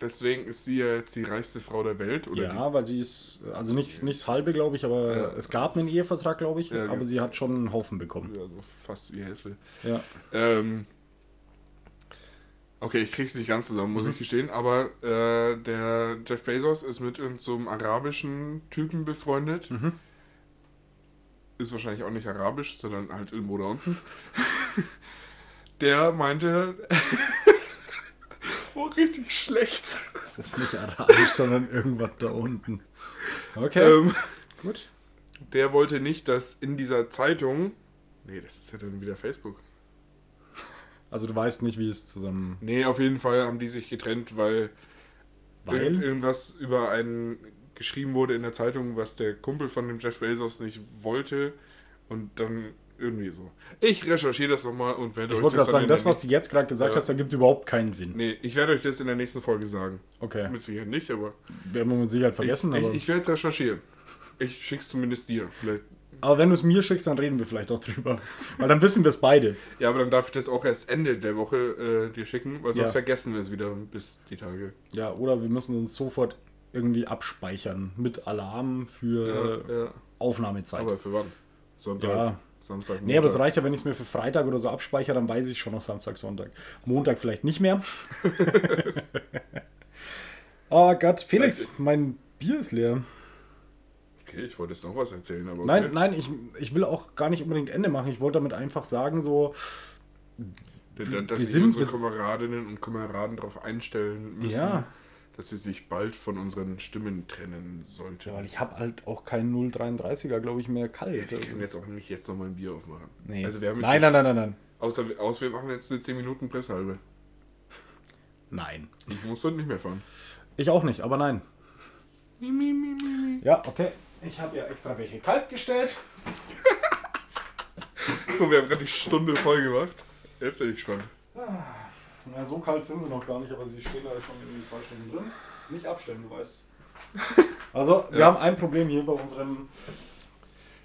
Deswegen ist sie ja jetzt die reichste Frau der Welt. Oder ja, weil sie ist, also nicht, nicht das halbe, glaube ich, aber Ja. es gab einen Ehevertrag, glaube ich, Ja, aber genau. sie hat schon einen Haufen die, bekommen. also fast die Hälfte. Ja. Ähm, Okay, ich krieg's nicht ganz zusammen, Mhm. muss ich gestehen, aber äh, der Jeff Bezos ist mit irgendeinem so einem arabischen Typen befreundet. Mhm. Ist wahrscheinlich auch nicht arabisch, sondern halt irgendwo da unten. der meinte. oh, richtig schlecht. Das ist nicht arabisch, sondern irgendwas da unten. Okay, Ähm, gut. der wollte nicht, dass in dieser Zeitung. Nee, das ist ja dann wieder Facebook. Also du weißt nicht, wie es zusammen... Nee, auf jeden Fall haben die sich getrennt, weil, Weil? Irgend, irgendwas über einen geschrieben wurde in der Zeitung, was der Kumpel von dem Jeff Bezos nicht wollte und dann irgendwie so. Ich recherchiere das nochmal und werde Ich euch wollte das gerade dann sagen, in das, was du jetzt gerade gesagt Ja. hast, ergibt überhaupt keinen Sinn. Nee, ich werde euch das in der nächsten Folge sagen. Okay. Mit Sicherheit nicht, aber Werden wir mit Sicherheit vergessen, ich, aber... ich, ich werde es recherchieren. Ich schick's zumindest dir. Vielleicht. aber wenn du es mir schickst, dann reden wir vielleicht auch drüber. Weil dann wissen wir es beide. Ja, aber dann darf ich das auch erst Ende der Woche äh, dir schicken, weil sonst Ja. vergessen wir es wieder bis die Tage. Ja, oder wir müssen uns sofort irgendwie abspeichern mit Alarm für ja. Aufnahmezeit. Aber für wann? Sonntag, ja. Samstag, Nee, aber es Montag. reicht ja, wenn ich es mir für Freitag oder so abspeichere, dann weiß ich schon noch Samstag, Sonntag. Montag vielleicht nicht mehr. oh Gott, Felix, mein Bier ist leer. Okay, ich wollte jetzt noch was erzählen, aber okay. Nein, nein, ich, ich will auch gar nicht unbedingt Ende machen. Ich wollte damit einfach sagen, so, Da- da- Dass wir sind unsere Kameradinnen und Kameraden darauf einstellen müssen, Ja. Dass sie sich bald von unseren Stimmen trennen sollten. ja, weil ich habe halt auch keinen 0,33er, glaube ich, mehr kalt. wir können jetzt auch nicht jetzt nochmal ein Bier aufmachen. Nee. Also wir haben nein, nein, nein, nein, nein. Außer, außer wir machen jetzt eine 10 Minuten Presshalbe. Nein. Ich muss dann nicht mehr fahren. Ich auch nicht, aber nein. Ja, okay. Ich habe ja extra welche kalt gestellt. So, wir haben gerade die Stunde voll gemacht. Jetzt bin ich gespannt. Na, so kalt sind sie noch gar nicht, aber sie stehen da schon in zwei Stunden drin. Nicht abstellen, du weißt. Also, wir Ja. haben ein Problem hier bei unserem,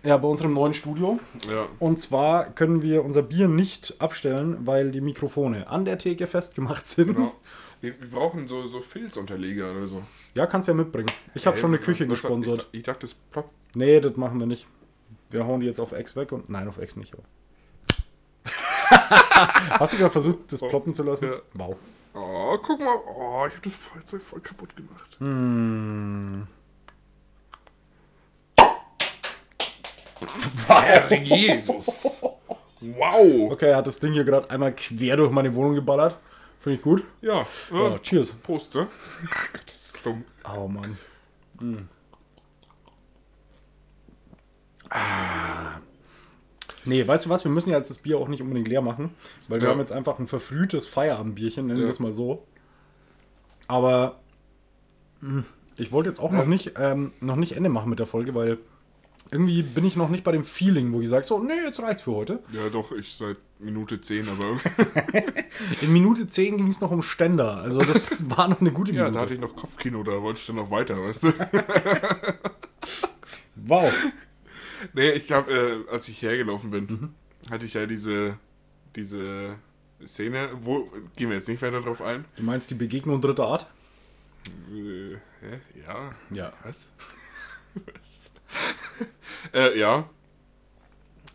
ja, bei unserem neuen Studio. Ja. Und zwar können wir unser Bier nicht abstellen, weil die Mikrofone an der Theke festgemacht sind. Genau. Wir, wir brauchen so, so Filzunterleger oder so. Ja, kannst ja mitbringen. Ich habe Hey, schon eine Küche gesponsert. Ich, ich dachte, das ploppt. Nee, das machen wir nicht. Wir hauen die jetzt auf X weg und. Nein, auf X nicht. Aber. Hast du gerade versucht, das ploppen zu lassen? Ja. Wow. Oh, guck mal. Oh, ich habe das Feuerzeug voll kaputt gemacht. Hm. Herr Jesus. Wow. Okay, er hat das Ding hier gerade einmal quer durch meine Wohnung geballert. Finde ich gut. Ja. Ja, ja. cheers. Prost, ne? Gott, das ist dumm. Oh Mann. Hm. Ah. Nee, weißt du was? Wir müssen ja jetzt das Bier auch nicht unbedingt leer machen, weil wir Ja. haben jetzt einfach ein verfrühtes Feierabendbierchen, nennen wir Ja. es mal so. Aber hm, ich wollte jetzt auch noch nicht ähm, noch nicht Ende machen mit der Folge, weil irgendwie bin ich noch nicht bei dem Feeling, wo ich sage, so, nee, jetzt reicht's für heute. Ja, doch, ich seit Minute 10, aber. In Minute 10 ging es noch um Ständer, also das war noch eine gute ja, Minute. da hatte ich noch Kopfkino, da wollte ich dann noch weiter, weißt du? wow. Nee, ich glaube, äh, als ich hergelaufen bin, Mhm. hatte ich ja diese, diese Szene, wo, gehen wir jetzt nicht weiter drauf ein. Du meinst die Begegnung dritter Art? Äh, hä? ja, Ja. was? was? äh, ja.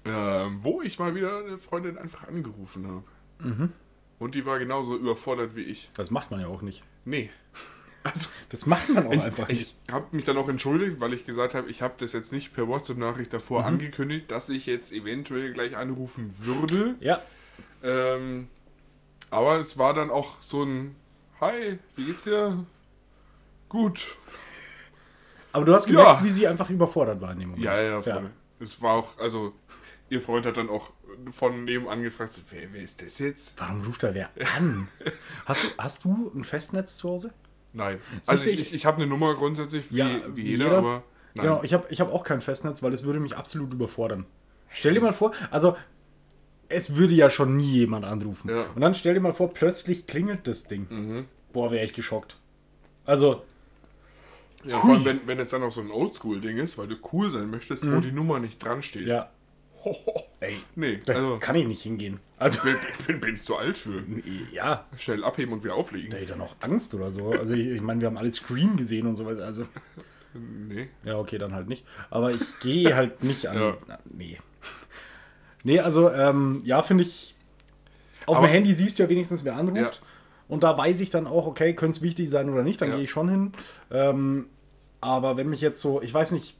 Ähm, wo ich mal wieder eine Freundin einfach angerufen habe. Mhm. Und die war genauso überfordert wie ich. Das macht man ja auch nicht. Nee. Also, Das macht man auch ich, einfach ich nicht. habe mich dann auch entschuldigt, weil ich gesagt habe, ich habe das jetzt nicht per WhatsApp-Nachricht davor Mhm. angekündigt, dass ich jetzt eventuell gleich anrufen würde. Ja, Ähm, aber es war dann auch so ein Hi, wie geht's dir? Gut. aber du hast gemerkt, Ja. wie sie einfach überfordert war in dem Moment. Ja, ja, voll. Es war auch, also, ihr Freund hat dann auch von nebenan gefragt, wer, wer ist das jetzt? Warum ruft da wer an? hast, du, hast du ein Festnetz zu Hause? Nein. Also ich, ich- ich, habe eine Nummer grundsätzlich, wie, Ja, wie jeder, jeder. aber nein. Genau, ich habe ich hab auch kein Festnetz, weil es würde mich absolut überfordern. Stell dir mal vor, also es würde ja schon nie jemand anrufen. Ja. Und dann stell dir mal vor, plötzlich klingelt das Ding. Mhm. Boah, wäre ich geschockt. Also, Ja, vor allem, wenn, wenn es dann auch so ein Oldschool-Ding ist, weil du cool sein möchtest, wo die Nummer nicht dran steht. Mhm. ja. Ey, Nee, da also kann ich nicht hingehen. Also, bin, bin, bin ich zu alt für. ja, Schnell abheben und wieder auflegen. da hätte ich dann auch Angst oder so. Also, ich, ich meine, wir haben alle Scream gesehen und sowas. Also, Nee. Ja, okay, dann halt nicht. Aber ich gehe halt nicht an. Ja. Na, nee. Nee, also, ähm, ja, finde ich. Auf Aber- dem Handy siehst du ja wenigstens, wer anruft. Und da weiß ich dann auch, okay, könnte es wichtig sein oder nicht, dann Ja. gehe ich schon hin. Ähm, aber wenn mich jetzt so, ich weiß nicht,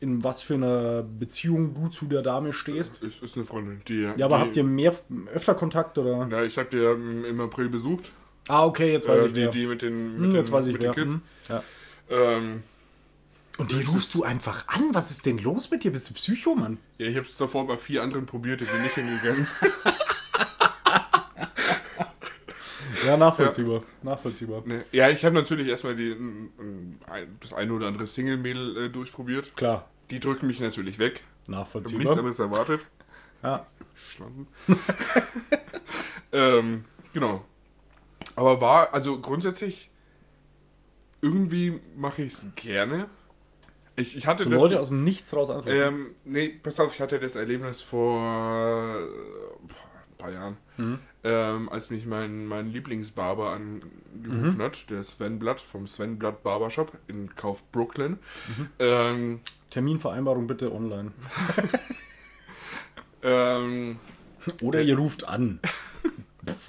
in was für einer Beziehung du zu der Dame stehst. Ist, ist eine Freundin, die. Ja, aber die, habt ihr mehr, öfter Kontakt oder? Ja, ich habe die ja im, April besucht. Ah, okay, jetzt weiß Äh, ich die, wer. die mit den, Hm, mit jetzt den, weiß ich mit wer. den Kids. Hm, ja. Ähm, Und die rufst du einfach an? Was ist denn los mit dir? Bist du Psycho, Mann? ja, ich habe es davor bei vier anderen probiert, die sind nicht hingegangen. Ja, nachvollziehbar. Nachvollziehbar. Ne, ja, ich habe natürlich erstmal die, ein- das eine oder andere Single-Mädel äh, durchprobiert. Klar, Die drücken mich natürlich weg. Ich habe nichts nachvollziehbar. anderes erwartet. Ja. Schlampen. ähm, genau. Aber war, also grundsätzlich, irgendwie mache ich es gerne. Ich, ich hatte So das. Leute aus dem Nichts raus anrufen. ähm, nee, pass auf, ich hatte das Erlebnis vor paar Jahren, Mhm. ähm, als mich mein, mein Lieblingsbarber angerufen hat, der Sven Blatt vom Sven Blatt Barbershop in Kauf Brooklyn. Mhm. Ähm, Terminvereinbarung bitte online. ähm, Oder ihr ruft an.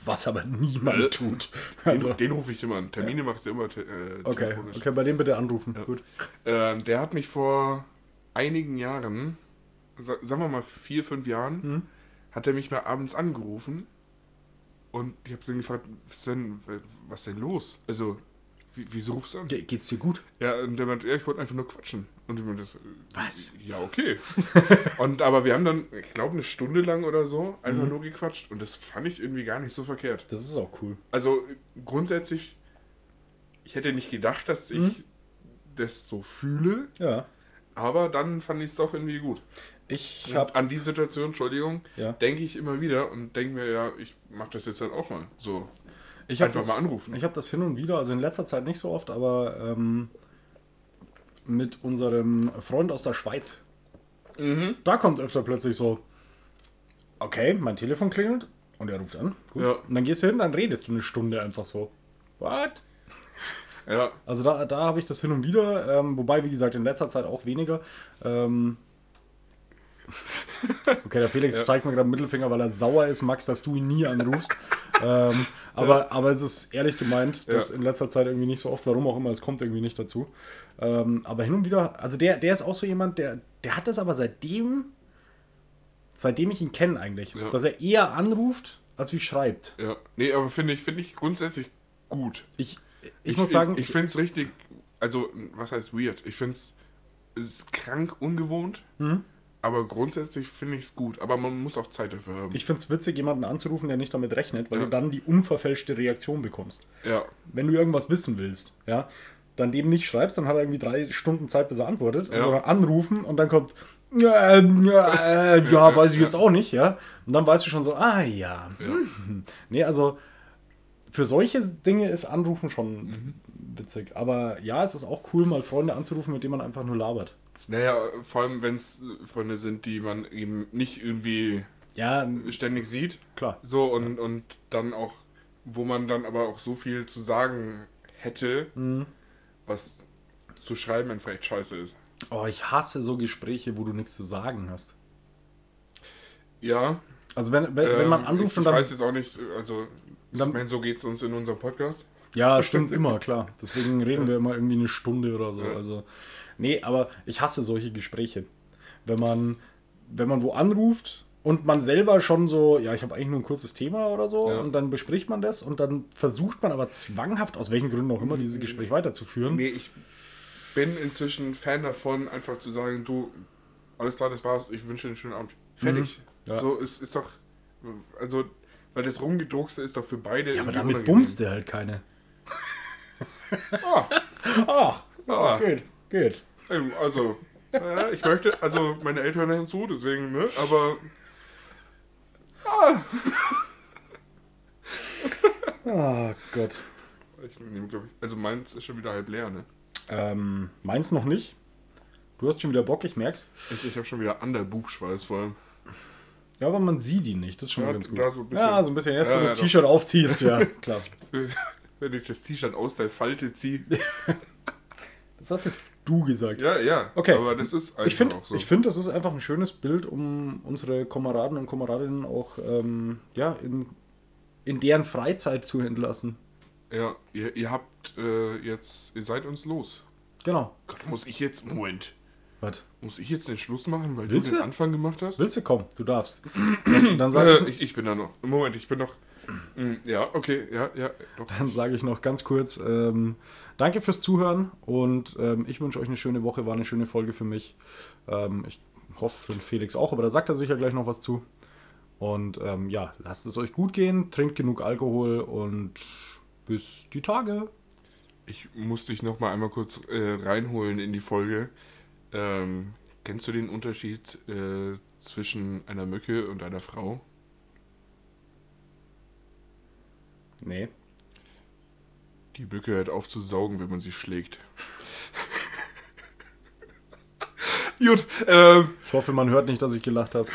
Was aber niemand tut. Also, den, den rufe ich immer an. Termine macht er immer äh, okay, telefonisch. okay, bei dem bitte anrufen. Gut. Ähm, der hat mich vor einigen Jahren, sa sagen wir mal vier, fünf Jahren, Mhm. Hat er mich mal abends angerufen und ich habe ihn gefragt, was denn, was denn los? Also, wie, wieso rufst du an? Ge geht's dir gut? Ja, und der meinte, ja, ich wollte einfach nur quatschen. Und ich meinte, Was? Ja, okay. und aber wir haben dann, ich glaube, eine Stunde lang oder so einfach Mhm. nur gequatscht und das fand ich irgendwie gar nicht so verkehrt. Das ist auch cool. Also grundsätzlich, ich hätte nicht gedacht, dass ich Mhm. das so fühle, Ja. aber dann fand ich es doch irgendwie gut. Ich habe an die Situation, Entschuldigung, ja. denke ich immer wieder und denke mir, ja, ich mache das jetzt halt auch mal. So. Ich hab Einfach das, mal anrufen. Ich habe das hin und wieder, also in letzter Zeit nicht so oft, aber ähm, mit unserem Freund aus der Schweiz. Mhm. Da kommt öfter plötzlich so, okay, mein Telefon klingelt und er ruft an. Gut. Ja. Und dann gehst du hin, dann redest du eine Stunde einfach so. What? Ja, Also da, da habe ich das hin und wieder, ähm, wobei, wie gesagt, in letzter Zeit auch weniger. Ähm, okay, der Felix Ja. zeigt mir gerade den Mittelfinger, weil er sauer ist, Max, dass du ihn nie anrufst. ähm, aber, aber es ist ehrlich gemeint, dass Ja. in letzter Zeit irgendwie nicht so oft, warum auch immer, es kommt irgendwie nicht dazu. Ähm, aber hin und wieder, also der, der ist auch so jemand, der, der hat das aber seitdem, seitdem ich ihn kenne eigentlich, Ja. dass er eher anruft, als wie schreibt. ja. Nee, aber finde ich, finde ich grundsätzlich gut. Ich, ich, muss sagen, ich, ich finde es richtig, also, was heißt weird? Ich finde es ist krank ungewohnt, Mhm. Aber grundsätzlich finde ich es gut. Aber man muss auch Zeit dafür haben. Ich finde es witzig, jemanden anzurufen, der nicht damit rechnet, weil Ja. du dann die unverfälschte Reaktion bekommst. ja, Wenn du irgendwas wissen willst, ja, dann dem nicht schreibst, dann hat er irgendwie drei Stunden Zeit, bis er antwortet. Ja. Anrufen und dann kommt, ja, ja, äh, ja, weiß ich jetzt auch nicht, ja. Und dann weißt du schon so, ah ja. ja. Hm. Nee, also für solche Dinge ist Anrufen schon Mhm. witzig. Aber ja, es ist auch cool, mal Freunde anzurufen, mit denen man einfach nur labert. Naja, vor allem, wenn es Freunde sind, die man eben nicht irgendwie Ja, ständig sieht. klar. So und, und dann auch, wo man dann aber auch so viel zu sagen hätte, Mhm. was zu schreiben einfach echt scheiße ist. Oh, ich hasse so Gespräche, wo du nichts zu sagen hast. Ja. Also wenn, wenn, wenn man ähm, anruft ich, und ich dann... weiß jetzt auch nicht, also ich Dann- meine, so geht es uns in unserem Podcast. Ja, stimmt immer, klar. Deswegen reden wir immer irgendwie eine Stunde oder so. Ja. Also, nee, aber ich hasse solche Gespräche. Wenn man, wenn man wo anruft und man selber schon so, ja, ich habe eigentlich nur ein kurzes Thema oder so, Ja. und dann bespricht man das und dann versucht man aber zwanghaft, aus welchen Gründen auch immer, dieses Gespräch weiterzuführen. Nee, ich bin inzwischen Fan davon, einfach zu sagen, du, alles klar, das war's, ich wünsche dir einen schönen Abend. Fertig. Mhm. Ja. So, ist, ist doch, also, weil das Rumgedruckste ist doch für beide Ja, aber damit bummst du halt keine. Ah, Ach, Ah. geht, geht. ähm, also, äh, ich möchte, also meine Eltern hören zu, deswegen, ne, aber Ah, Gott. ich nehme, glaube ich, also meins ist schon wieder halb leer, ne. Ähm, meins noch nicht. Du hast schon wieder Bock, ich merk's. Ich, ich habe schon wieder Underboob-Schweiß vor allem. Ja, aber man sieht ihn nicht, das ist schon Ja, mal ganz gut. so ein bisschen. ja, so ein bisschen. Jetzt, Ja, wo du das. T-Shirt aufziehst, ja, klar. Wenn ich das T-Shirt aus der Falte ziehe. Das hast jetzt du gesagt. Ja, ja. Okay. Aber das ist einfach ich finde, auch so. ich find, das ist einfach ein schönes Bild, um unsere Kameraden und Kameradinnen auch ähm, ja, in, in deren Freizeit zu entlassen. Ja, ihr, ihr habt äh, jetzt, ihr seid uns los. Genau. Gott, muss ich jetzt, Moment, Was? muss ich jetzt den Schluss machen, weil Willst du den? Anfang gemacht hast? Willst du kommen? Du darfst. Dann, dann sage Äh, ich, ich, ich bin da noch. Moment, ich bin noch. Mm, Ja, okay, ja, ja. Doch. dann sage ich noch ganz kurz, ähm, danke fürs Zuhören und ähm, ich wünsche euch eine schöne Woche. War eine schöne Folge für mich. Ähm, ich hoffe für den Felix auch, aber da sagt er sicher gleich noch was zu. Und ähm, ja, lasst es euch gut gehen, trinkt genug Alkohol und bis die Tage. Ich muss dich noch mal einmal kurz äh, reinholen in die Folge. Ähm, kennst du den Unterschied äh, zwischen einer Mücke und einer Frau? Nee. Die Mücke hört auf zu saugen, wenn man sie schlägt. Gut, ähm, Ich hoffe, man hört nicht, dass ich gelacht habe.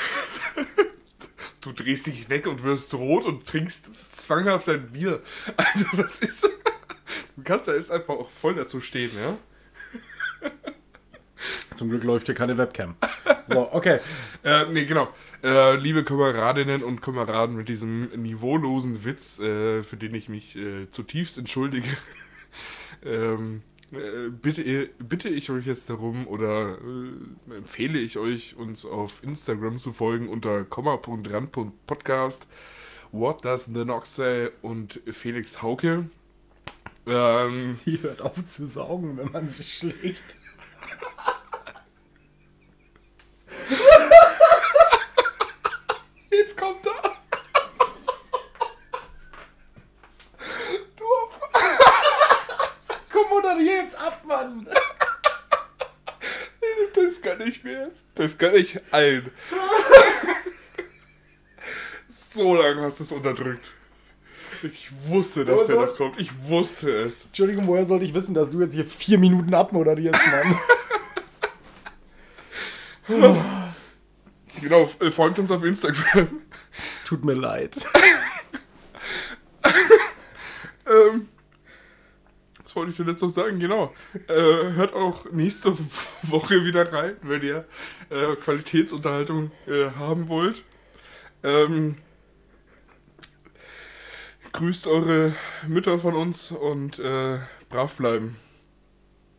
du drehst dich weg und wirst rot und trinkst zwanghaft ein Bier. Also, was ist. Du kannst da jetzt einfach auch voll dazu stehen, ja? Zum Glück läuft hier keine Webcam. So, okay. Äh, nee, genau. Äh, liebe Kameradinnen und Kameraden mit diesem niveaulosen Witz, äh, für den ich mich äh, zutiefst entschuldige, ähm, äh, bitte, bitte ich euch jetzt darum oder äh, empfehle ich euch, uns auf Instagram zu folgen unter komma.ran.podcast, What Does the Nox Say und Felix Hauke. Ähm, Die hört auf zu saugen, wenn man sie schlägt. jetzt kommt er! Du Komm, moderier jetzt ab, Mann! Das kann ich mir jetzt. Das kann ich allen. so lange hast du es unterdrückt. Ich wusste, dass der noch kommt. Ich wusste es. Entschuldigung, woher sollte ich wissen, dass du jetzt hier vier Minuten abmoderierst, Mann? Genau, äh, folgt uns auf Instagram. Es tut mir leid. ähm, was wollte ich denn jetzt noch sagen? Genau. Äh, hört auch nächste Woche wieder rein, wenn ihr äh, Qualitätsunterhaltung äh, haben wollt. Ähm, grüßt eure Mütter von uns und äh, brav bleiben.